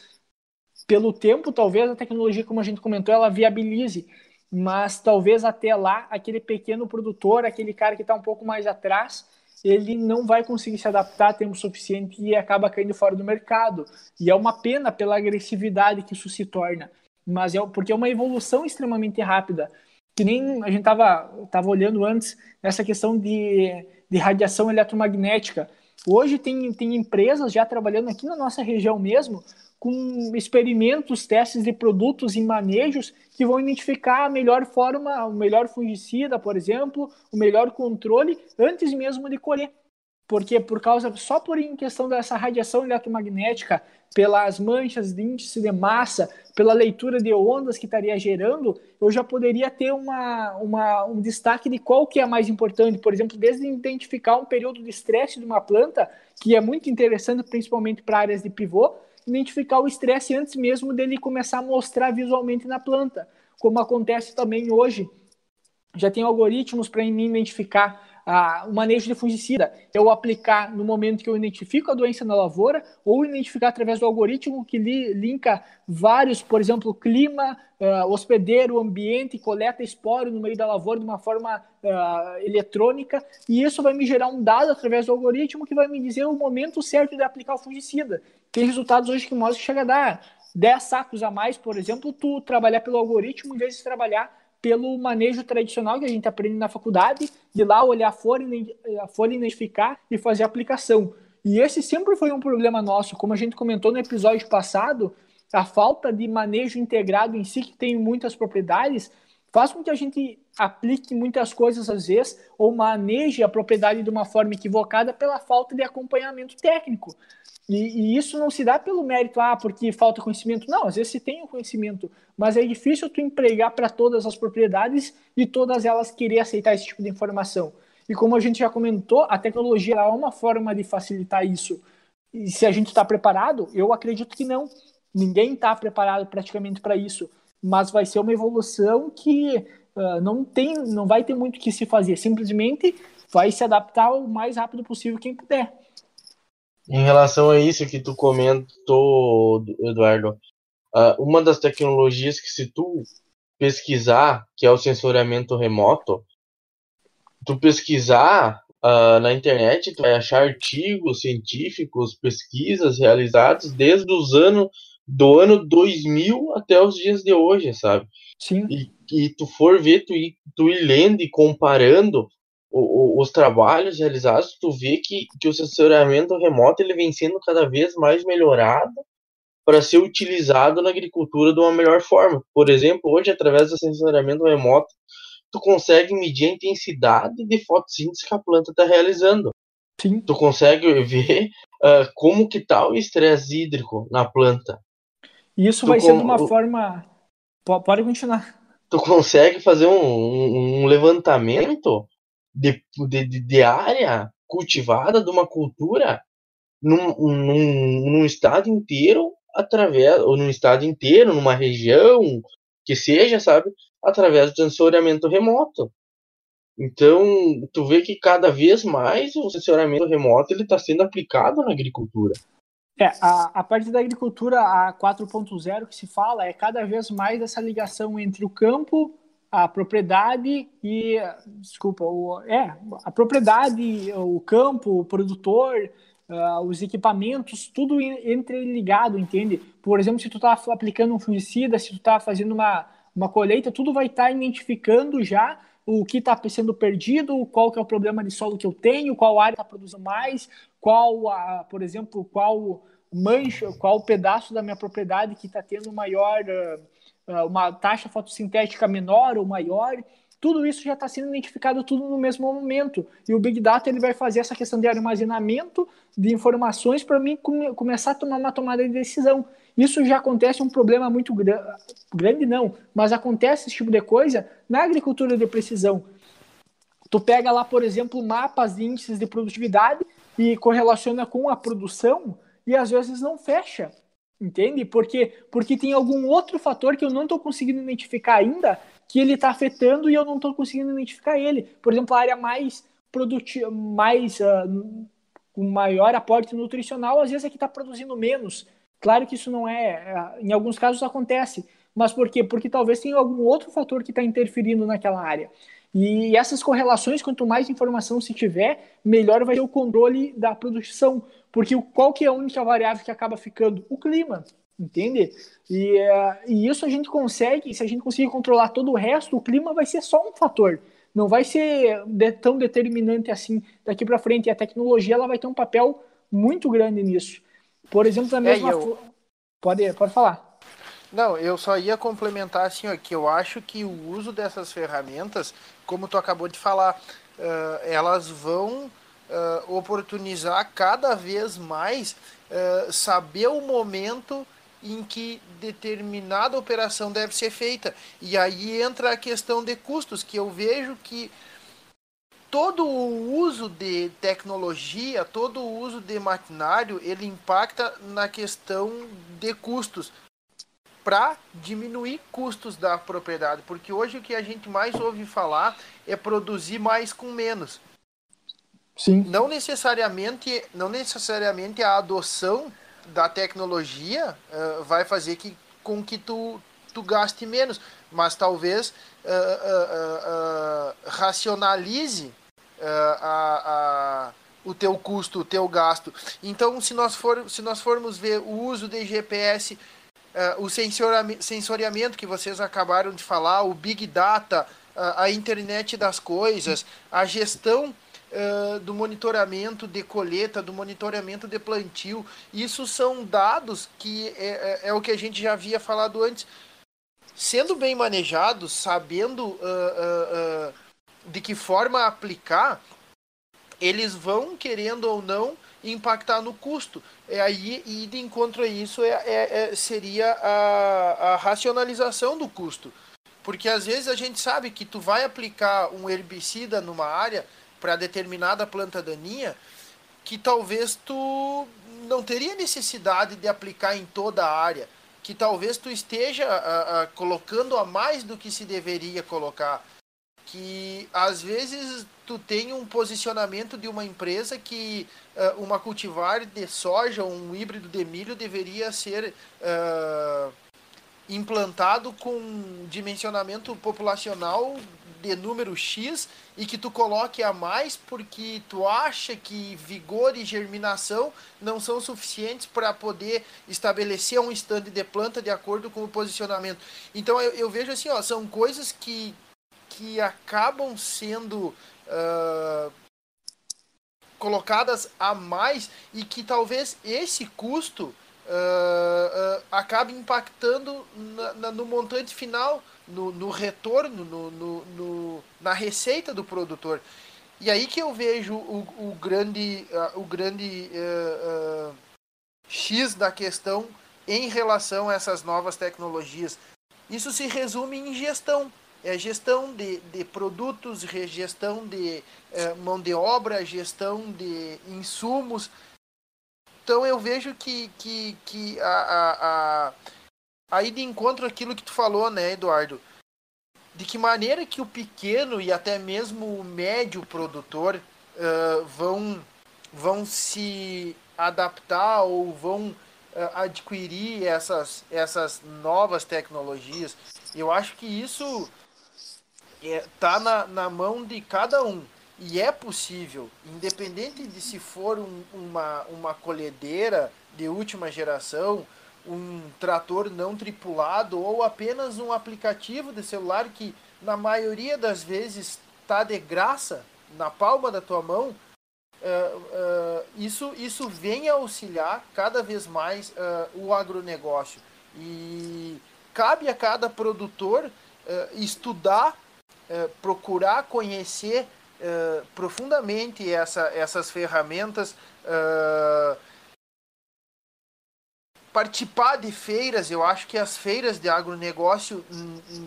pelo tempo, talvez a tecnologia, como a gente comentou, ela viabilize, mas talvez até lá aquele pequeno produtor, aquele cara que está um pouco mais atrás, ele não vai conseguir se adaptar a tempo suficiente e acaba caindo fora do mercado. E é uma pena pela agressividade que isso se torna. Mas é porque é uma evolução extremamente rápida. Que nem a gente estava tava olhando antes essa questão de, de radiação eletromagnética. Hoje tem, tem empresas já trabalhando aqui na nossa região mesmo com experimentos, testes de produtos e manejos que vão identificar a melhor forma, o melhor fungicida, por exemplo, o melhor controle antes mesmo de colher. Porque por causa só por em questão dessa radiação eletromagnética, pelas manchas de índice de massa, pela leitura de ondas que estaria gerando, eu já poderia ter uma, uma, um destaque de qual que é mais importante. Por exemplo, desde identificar um período de estresse de uma planta, que é muito interessante, principalmente para áreas de pivô, identificar o estresse antes mesmo dele começar a mostrar visualmente na planta, como acontece também hoje. Já tem algoritmos para identificar o manejo de fungicida. Eu aplicar no momento que eu identifico a doença na lavoura ou identificar através do algoritmo que li, linka vários, por exemplo, clima, uh, hospedeiro, ambiente, coleta esporo no meio da lavoura de uma forma uh, eletrônica e isso vai me gerar um dado através do algoritmo que vai me dizer o momento certo de aplicar o fungicida. Tem resultados hoje que mostram que chega a dar 10 sacos a mais, por exemplo, tu trabalhar pelo algoritmo em vez de trabalhar pelo manejo tradicional que a gente aprende na faculdade, de lá olhar a folha, folha identificar e fazer a aplicação. E esse sempre foi um problema nosso, como a gente comentou no episódio passado, a falta de manejo integrado em si, que tem muitas propriedades, faz com que a gente aplique muitas coisas às vezes, ou maneje a propriedade de uma forma equivocada pela falta de acompanhamento técnico. E, e, isso não se dá pelo mérito, ah, porque falta conhecimento. Não, às vezes se tem o conhecimento, mas é difícil tu empregar para todas as propriedades e todas elas querer aceitar esse tipo de informação. E como a gente já comentou, a tecnologia é uma forma de facilitar isso. E se a gente está preparado, eu acredito que não. Ninguém está preparado praticamente para isso. Mas vai ser uma evolução que uh, não tem, não vai ter muito o que se fazer. Simplesmente vai se adaptar o mais rápido possível quem puder. Em relação a isso que tu comentou, Eduardo, uh, uma das tecnologias que se tu pesquisar, que é o sensoriamento remoto, tu pesquisar uh, na internet, tu vai achar artigos científicos, pesquisas realizadas desde os anos do ano 2000 até os dias de hoje, sabe? Sim. E, e tu for ver, tu ir, tu ir lendo e comparando, o, o, os trabalhos realizados, tu vê que, que o sensoriamento remoto ele vem sendo cada vez mais melhorado para ser utilizado na agricultura de uma melhor forma. Por exemplo, hoje, através do sensoriamento remoto, tu consegue medir a intensidade de fotossíntese que a planta está realizando. Sim. Tu consegue ver uh, como que está o estresse hídrico na planta. E isso tu vai com... ser de uma forma... Pode continuar. Tu consegue fazer um, um, um levantamento de, de, de área cultivada de uma cultura num, num, num estado inteiro através ou num estado inteiro numa região que seja sabe através do sensoriamento remoto Então, tu vê que cada vez mais o sensoramento remoto ele está sendo aplicado na agricultura. É, a, a parte da agricultura, a 4.0 que se fala, é cada vez mais essa ligação entre o campo, a propriedade e, desculpa, o, é, a propriedade, o campo, o produtor, uh, os equipamentos, tudo entreligado, entende? Por exemplo, se tu está aplicando um fungicida, se tu está fazendo uma, uma colheita, tudo vai estar tá identificando já o que está sendo perdido, qual que é o problema de solo que eu tenho, qual área está produzindo mais, qual, a, por exemplo, qual mancha, qual pedaço da minha propriedade que está tendo maior, uh, uma taxa fotossintética menor ou maior. Tudo isso já está sendo identificado tudo no mesmo momento. E o Big Data ele vai fazer essa questão de armazenamento de informações para mim come, começar a tomar uma tomada de decisão. Isso já acontece um problema muito gra grande, não, mas acontece esse tipo de coisa na agricultura de precisão. Tu pega lá, por exemplo, mapas de índices de produtividade e correlaciona com a produção e às vezes não fecha, entende? Porque, porque tem algum outro fator que eu não estou conseguindo identificar ainda que ele está afetando e eu não estou conseguindo identificar ele. Por exemplo, a área mais produtiva, mais uh, com maior aporte nutricional, às vezes é que está produzindo menos. Claro que isso não é, em alguns casos acontece, mas por quê? Porque talvez tenha algum outro fator que está interferindo naquela área. E essas correlações, quanto mais informação se tiver, melhor vai ser o controle da produção. Porque qual que é a única variável que acaba ficando? O clima, entende? E, uh, e isso a gente consegue, se a gente conseguir controlar todo o resto, o clima vai ser só um fator. Não vai ser de, tão determinante assim daqui para frente. E a tecnologia ela vai ter um papel muito grande nisso. Por exemplo, da é, mesma é, eu... pode, pode falar. Não, eu só ia complementar assim, ó, que eu acho que o uso dessas ferramentas, como tu acabou de falar, uh, elas vão uh, oportunizar cada vez mais uh, saber o momento em que determinada operação deve ser feita. E aí entra a questão de custos, que eu vejo que todo o uso de tecnologia, todo o uso de maquinário, ele impacta na questão de custos para diminuir custos da propriedade, porque hoje o que a gente mais ouve falar é produzir mais com menos. Sim. Não necessariamente, não necessariamente a adoção da tecnologia uh, vai fazer que, com que tu, tu gaste menos, mas talvez uh, uh, racionalize a, a, o teu custo, o teu gasto. Então, se nós, for, se nós formos ver o uso de GPS, uh, o sensoriamento que vocês acabaram de falar, o Big Data, uh, a internet das coisas, a gestão uh, do monitoramento de colheita, do monitoramento de plantio, isso são dados que é, é, é o que a gente já havia falado antes. Sendo bem manejados, sabendo de que forma aplicar, eles vão, querendo ou não, impactar no custo. É aí, e de encontro a isso é, é, é, seria a, a racionalização do custo. Porque às vezes a gente sabe que tu vai aplicar um herbicida numa área para determinada planta daninha, que talvez tu não teria necessidade de aplicar em toda a área, que talvez tu esteja a, a, colocando a mais do que se deveria colocar que às vezes tu tem um posicionamento de uma empresa que uh, uma cultivar de soja, um híbrido de milho deveria ser uh, implantado com dimensionamento populacional de número X e que tu coloque a mais porque tu acha que vigor e germinação não são suficientes para poder estabelecer um estande de planta de acordo com o posicionamento. Então eu, eu vejo assim, ó, são coisas que, que acabam sendo uh, colocadas a mais e que talvez esse custo uh, uh, acabe impactando na, na, no montante final, no, no retorno, no, no, na receita do produtor. E aí que eu vejo o, o grande, o grande X da questão em relação a essas novas tecnologias. Isso se resume em gestão é, gestão de, de produtos, gestão de é, mão de obra, gestão de insumos. Então eu vejo que, que, que a, a, a, aí de encontro aquilo que tu falou, né, Eduardo? de que maneira que o pequeno e até mesmo o médio produtor uh, vão, vão se adaptar ou vão uh, adquirir essas, essas novas tecnologias. Eu acho que isso é, na, na mão de cada um. E é possível, independente de se for um, uma, uma colhedeira de última geração, um trator não tripulado ou apenas um aplicativo de celular que na maioria das vezes está de graça na palma da tua mão, uh, uh, isso, isso vem auxiliar cada vez mais uh, o agronegócio. E cabe a cada produtor estudar, procurar conhecer profundamente essa, essas ferramentas participar de feiras, eu acho que as feiras de agronegócio,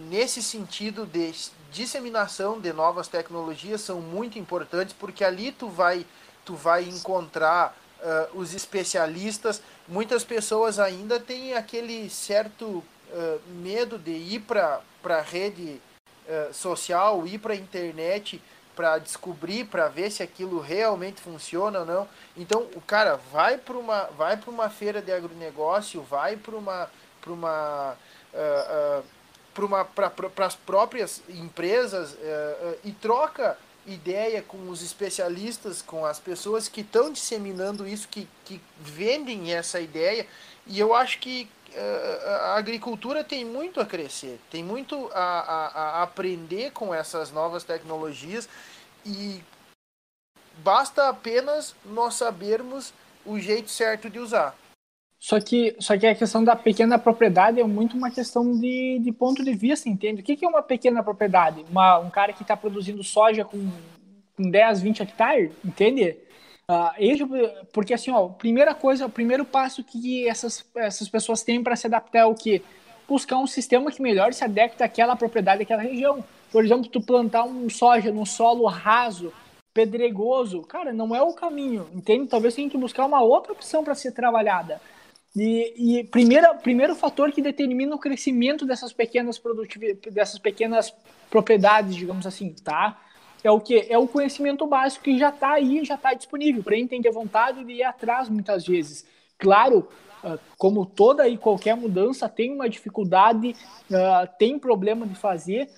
nesse sentido de disseminação de novas tecnologias, são muito importantes, porque ali tu vai, tu vai encontrar uh, os especialistas. Muitas pessoas ainda têm aquele certo uh, medo de ir para a rede uh, social, ir para a internet para descobrir, para ver se aquilo realmente funciona ou não. Então, o cara vai para uma, vai para uma feira de agronegócio, vai para uma, para uma, uh, uh, para as próprias empresas uh, e troca ideia com os especialistas, com as pessoas que estão disseminando isso, que, que vendem essa ideia. E eu acho que a agricultura tem muito a crescer, tem muito a, a, a, aprender com essas novas tecnologias e basta apenas nós sabermos o jeito certo de usar. Só que, só que a questão da pequena propriedade é muito uma questão de, de ponto de vista, entende? O que, que é uma pequena propriedade? Uma, um cara que está produzindo soja com, com 10, 20 hectares, entende? Uh, porque assim, ó, primeira coisa, o primeiro passo que essas, essas pessoas têm para se adaptar é o que? Buscar um sistema que melhor se adapte àquela propriedade, àquela região. Por exemplo, tu plantar um soja num solo raso, pedregoso, cara, não é o caminho, entende? Talvez tenha que buscar uma outra opção para ser trabalhada. E, e primeira, primeiro fator que determina o crescimento dessas pequenas produtividades, dessas pequenas propriedades, digamos assim, tá? É o que? É o conhecimento básico que já está aí, já está disponível. Porém, tem que vontade de ir atrás muitas vezes. Claro, ah, como toda e qualquer mudança, tem uma dificuldade, ah, tem problema de fazer,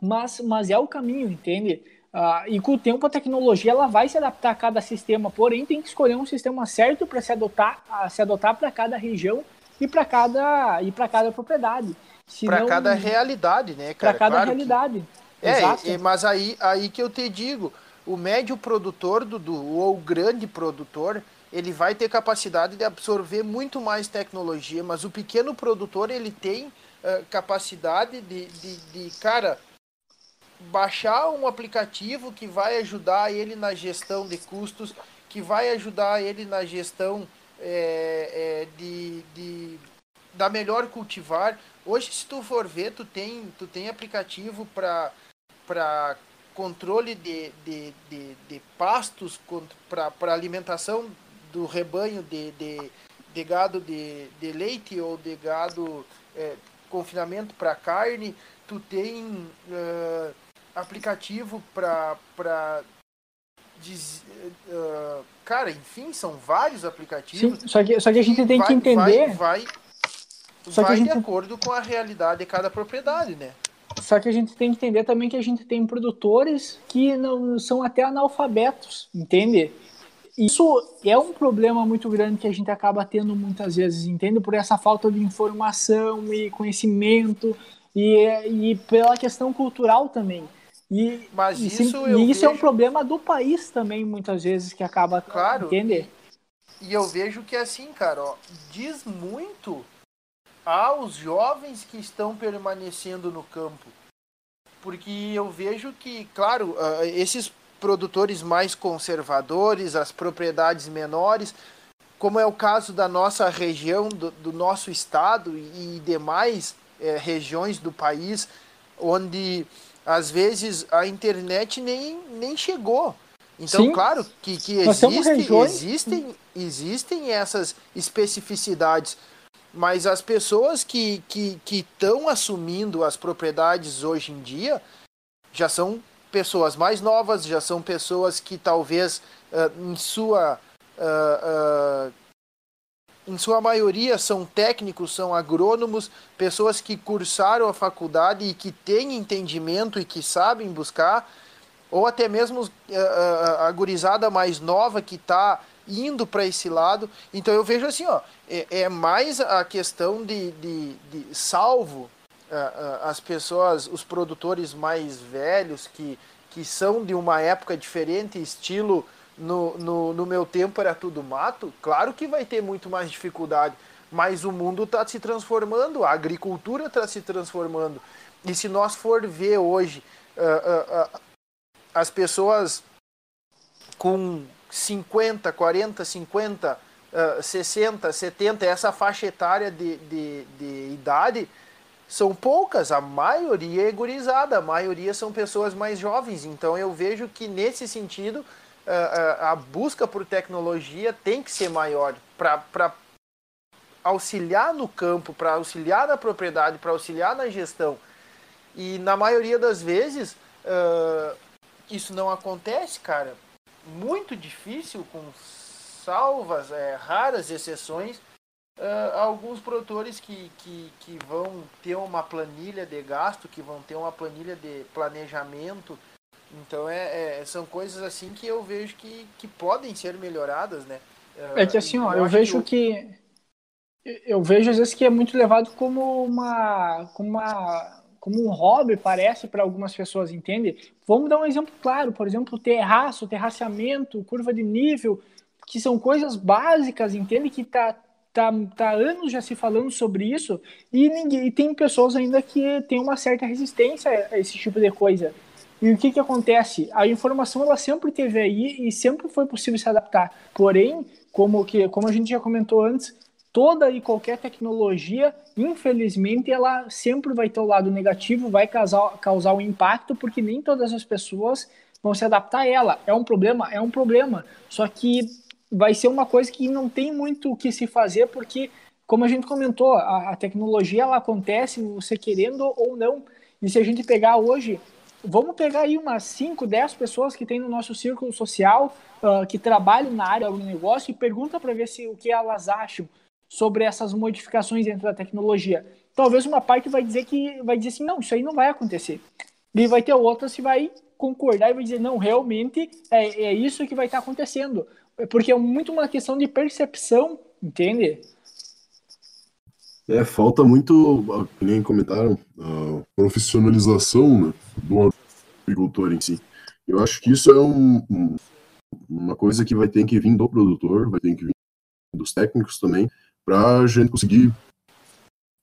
mas, mas é o caminho, entende? Uh, e com o tempo a tecnologia ela vai se adaptar a cada sistema, porém tem que escolher um sistema certo para se adotar, se adotar para cada região e para cada e para cada propriedade. Para cada realidade, né, Para cada claro realidade. Que... É, mas aí aí que eu te digo, o médio produtor do ou o grande produtor ele vai ter capacidade de absorver muito mais tecnologia, mas o pequeno produtor ele tem uh, capacidade de, de, de, cara, baixar um aplicativo que vai ajudar ele na gestão de custos, que vai ajudar ele na gestão é, é, de, de, da melhor cultivar. Hoje, se tu for ver, tu tem, tu tem aplicativo para controle de, de, de, de pastos, para alimentação do rebanho de, de, de gado de, de leite ou de gado é, confinamento para carne. Tu tem uh, aplicativo para para uh, cara, enfim, são vários aplicativos. Sim, só que só que a gente tem vai, que entender. Vai, vai, vai gente... de acordo com a realidade de cada propriedade, né? Só que a gente tem que entender também que a gente tem produtores que não são até analfabetos, entende? Isso é um problema muito grande que a gente acaba tendo muitas vezes, entende? Por essa falta de informação e conhecimento e, e pela questão cultural também. E, Mas e, isso, sim, e isso vejo... é um problema do país também, muitas vezes, que acaba claro, entender. E, e eu vejo que é assim, cara, ó, diz muito aos jovens que estão permanecendo no campo. Porque eu vejo que, claro, uh, esses produtores mais conservadores, as propriedades menores, como é o caso da nossa região, do, do nosso estado e demais eh, regiões do país, onde às vezes a internet nem, nem chegou. Então, Sim. claro que, que existe, existem, existem essas especificidades. Mas as pessoas que estão que, que assumindo as propriedades hoje em dia já são pessoas mais novas, já são pessoas que talvez uh, em sua uh, uh, em sua maioria são técnicos, são agrônomos, pessoas que cursaram a faculdade e que têm entendimento e que sabem buscar, ou até mesmo a, gurizada mais nova que está indo para esse lado. Então eu vejo assim, ó, é, é mais a questão de, de, de salvo as pessoas, os produtores mais velhos que, que são de uma época diferente, estilo no, no, no meu tempo era tudo mato, claro que vai ter muito mais dificuldade, mas o mundo está se transformando, a agricultura está se transformando. E se nós for ver hoje uh, uh, uh, as pessoas com 50, 40, 50, uh, 60, 70, essa faixa etária de, de, de idade, são poucas, a maioria é gurizada, a maioria são pessoas mais jovens. Então eu vejo que nesse sentido a, a busca por tecnologia tem que ser maior para auxiliar no campo, para auxiliar na propriedade, para auxiliar na gestão. E na maioria das vezes uh, isso não acontece, cara. Muito difícil, com salvas, é, raras exceções, uh, alguns produtores que, que, que vão ter uma planilha de gasto, que vão ter uma planilha de planejamento, então é, é, são coisas assim que eu vejo que, que podem ser melhoradas, né? É que assim, ó, eu, eu vejo que, que, eu vejo às vezes que é muito levado como uma como uma como um hobby parece para algumas pessoas, entende? Vamos dar um exemplo claro, por exemplo, terraço, terraceamento, curva de nível, que são coisas básicas, entende que tá tá, tá anos já se falando sobre isso e ninguém e tem pessoas ainda que têm uma certa resistência a esse tipo de coisa. E o que, que acontece? A informação ela sempre teve aí e sempre foi possível se adaptar. Porém, como, que, como a gente já comentou antes, toda e qualquer tecnologia, infelizmente, ela sempre vai ter o lado negativo, vai causar, causar um impacto, porque nem todas as pessoas vão se adaptar a ela. É um problema? É um problema. Só que vai ser uma coisa que não tem muito o que se fazer, porque, como a gente comentou, a, a tecnologia ela acontece, você querendo ou não. E se a gente pegar hoje vamos pegar aí umas 5, 10 pessoas que tem no nosso círculo social, uh, que trabalham na área do negócio e pergunta para ver se o que elas acham sobre essas modificações dentro da tecnologia. Talvez uma parte vai dizer que vai dizer assim, não, isso aí não vai acontecer. E vai ter outra que vai concordar e vai dizer, não, realmente é, é isso que vai estar acontecendo. Porque é muito uma questão de percepção, entende? É, falta muito, nem comentaram, a profissionalização né, do agricultor em si. Eu acho que isso é um, uma coisa que vai ter que vir do produtor, vai ter que vir dos técnicos também, para a gente conseguir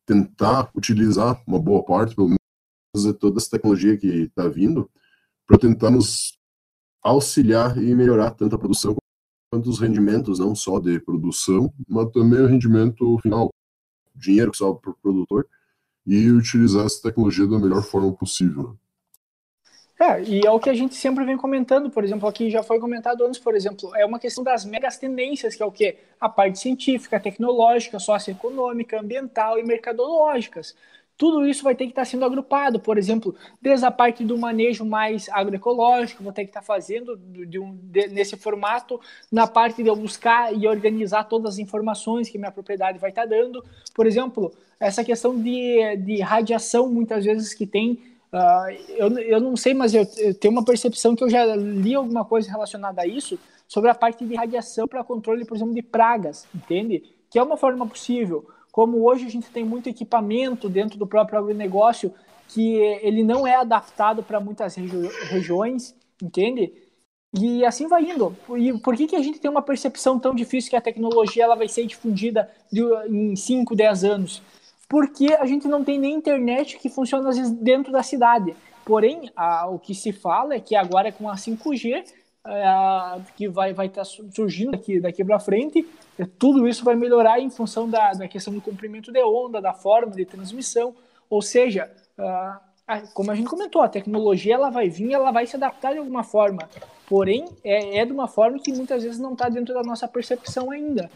tentar utilizar uma boa parte, pelo menos, de toda essa tecnologia que está vindo, para tentar nos auxiliar e melhorar tanto a produção quanto os rendimentos, não só de produção, mas também o rendimento final, dinheiro que sobra para o produtor, e utilizar essa tecnologia da melhor forma possível. É, e é o que a gente sempre vem comentando, por exemplo, aqui já foi comentado antes, por exemplo, é uma questão das megas tendências, que é o quê? A parte científica, tecnológica, socioeconômica, ambiental e mercadológicas. Tudo isso vai ter que estar sendo agrupado, por exemplo, desde a parte do manejo mais agroecológico, vou ter que estar fazendo de um, de, nesse formato, na parte de eu buscar e organizar todas as informações que minha propriedade vai estar dando. Por exemplo, essa questão de, de radiação, muitas vezes, que tem Uh, eu, eu não sei, mas eu, eu, tenho uma percepção que eu já li alguma coisa relacionada a isso, sobre a parte de radiação para controle, por exemplo, de pragas, entende? Que é uma forma possível. Como hoje a gente tem muito equipamento dentro do próprio agronegócio que ele não é adaptado para muitas regi regiões, entende? E assim vai indo. E por que, que a gente tem uma percepção tão difícil que a tecnologia ela vai ser difundida de, em 5, 10 anos? Porque a gente não tem nem internet que funciona às vezes dentro da cidade. Porém, a, o que se fala é que agora com a 5G, é, que vai vai estar tá surgindo daqui, daqui para frente, é, tudo isso vai melhorar em função da, da questão do comprimento de onda, da forma de transmissão, ou seja, a, como a gente comentou, a tecnologia ela vai vir, ela vai se adaptar de alguma forma, porém é, é de uma forma que muitas vezes não está dentro da nossa percepção ainda.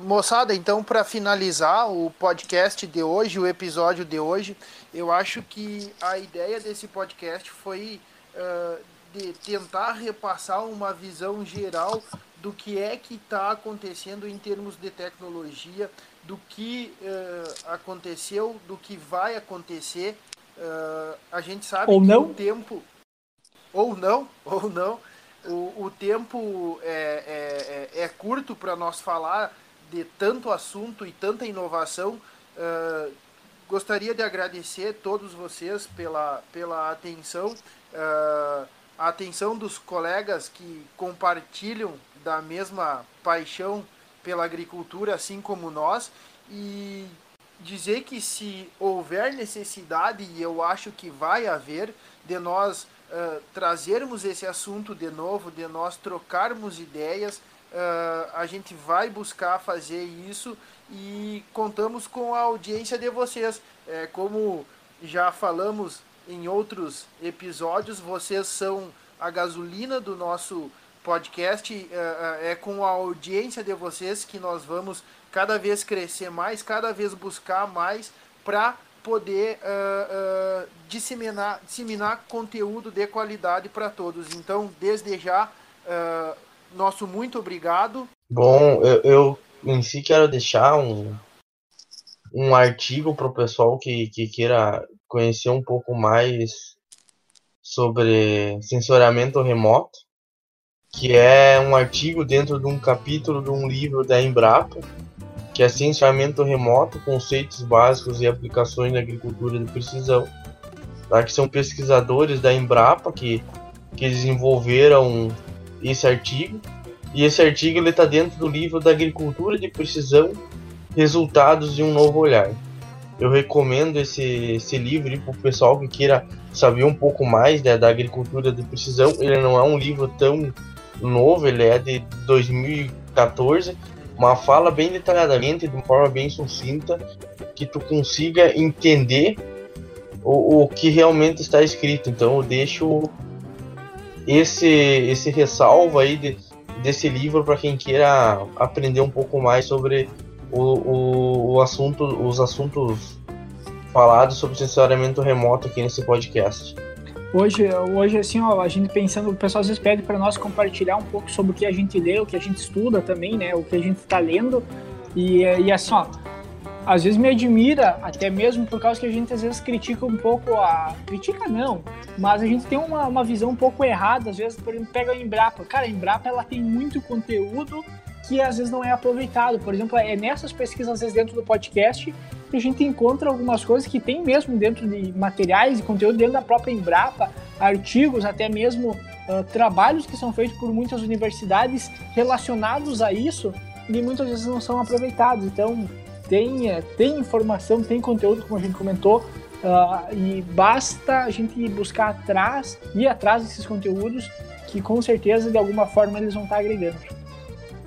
Moçada, então, para finalizar o podcast de hoje, o episódio de hoje, eu acho que a ideia desse podcast foi uh, de tentar repassar uma visão geral do que é que está acontecendo em termos de tecnologia, do que uh, aconteceu, do que vai acontecer. Uh, a gente sabe ou que não. o tempo. Ou não, ou não. O, o tempo é, é, é, é curto para nós falar de tanto assunto e tanta inovação. Uh, gostaria de agradecer todos vocês pela, pela atenção, uh, a atenção dos colegas que compartilham da mesma paixão pela agricultura, assim como nós, e dizer que se houver necessidade, e eu acho que vai haver, de nós uh, trazermos esse assunto de novo, de nós trocarmos ideias, uh, a gente vai buscar fazer isso e contamos com a audiência de vocês. É, como já falamos em outros episódios, vocês são a gasolina do nosso podcast. Uh, é com a audiência de vocês que nós vamos cada vez crescer mais, cada vez buscar mais para poder uh, disseminar, disseminar conteúdo de qualidade para todos. Então, desde já, uh, nosso muito obrigado. Bom, eu, eu, em si quero deixar um, um artigo para o pessoal que, que queira conhecer um pouco mais sobre sensoriamento remoto, que é um artigo dentro de um capítulo de um livro da Embrapa, que é sensoriamento remoto, conceitos básicos e aplicações na agricultura de precisão. Tá? Que são pesquisadores da Embrapa que, que desenvolveram esse artigo. E esse artigo está dentro do livro da Agricultura de Precisão, Resultados de um Novo Olhar. Eu recomendo esse, esse livro para o pessoal que queira saber um pouco mais né, da agricultura de precisão. Ele não é um livro tão novo, ele é de 2014, uma fala bem detalhadamente, de uma forma bem sucinta, que tu consiga entender o, o que realmente está escrito. Então eu deixo esse esse ressalvo aí de, desse livro para quem queira aprender um pouco mais sobre o, o, o, assunto, os assuntos falados sobre sensoriamento remoto aqui nesse podcast. Hoje, hoje assim, ó, a gente pensando, o pessoal às vezes pede para nós compartilhar um pouco sobre o que a gente lê, o que a gente estuda também, né, o que a gente está lendo. E, e assim, ó, às vezes me admira, até mesmo por causa que a gente às vezes critica um pouco a. Critica não, mas a gente tem uma, uma visão um pouco errada, às vezes, por exemplo, pega a Embrapa. Cara, a Embrapa ela tem muito conteúdo que às vezes não é aproveitado. Por exemplo, é nessas pesquisas, às vezes, dentro do podcast, que a gente encontra algumas coisas que tem mesmo dentro de materiais e conteúdo dentro da própria Embrapa, artigos, até mesmo uh, trabalhos que são feitos por muitas universidades relacionados a isso e muitas vezes não são aproveitados. Então, tem, é, tem informação, tem conteúdo, como a gente comentou, uh, e basta a gente buscar atrás, ir atrás desses conteúdos, que com certeza, de alguma forma, eles vão estar agregando.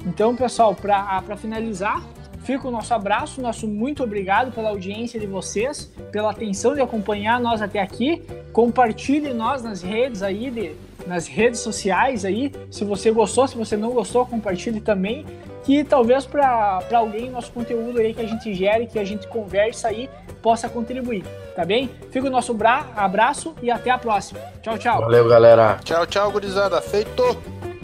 Então, pessoal, para finalizar, fica o nosso abraço, nosso muito obrigado pela audiência de vocês, pela atenção de acompanhar nós até aqui. Compartilhe nós nas redes aí, de, nas redes sociais aí. Se você gostou, se você não gostou, compartilhe também. Que talvez para alguém nosso conteúdo aí que a gente gere, que a gente conversa aí, possa contribuir, tá bem? Fica o nosso bra abraço e até a próxima. Tchau, tchau. Valeu, galera. Tchau, tchau, gurizada. Feito!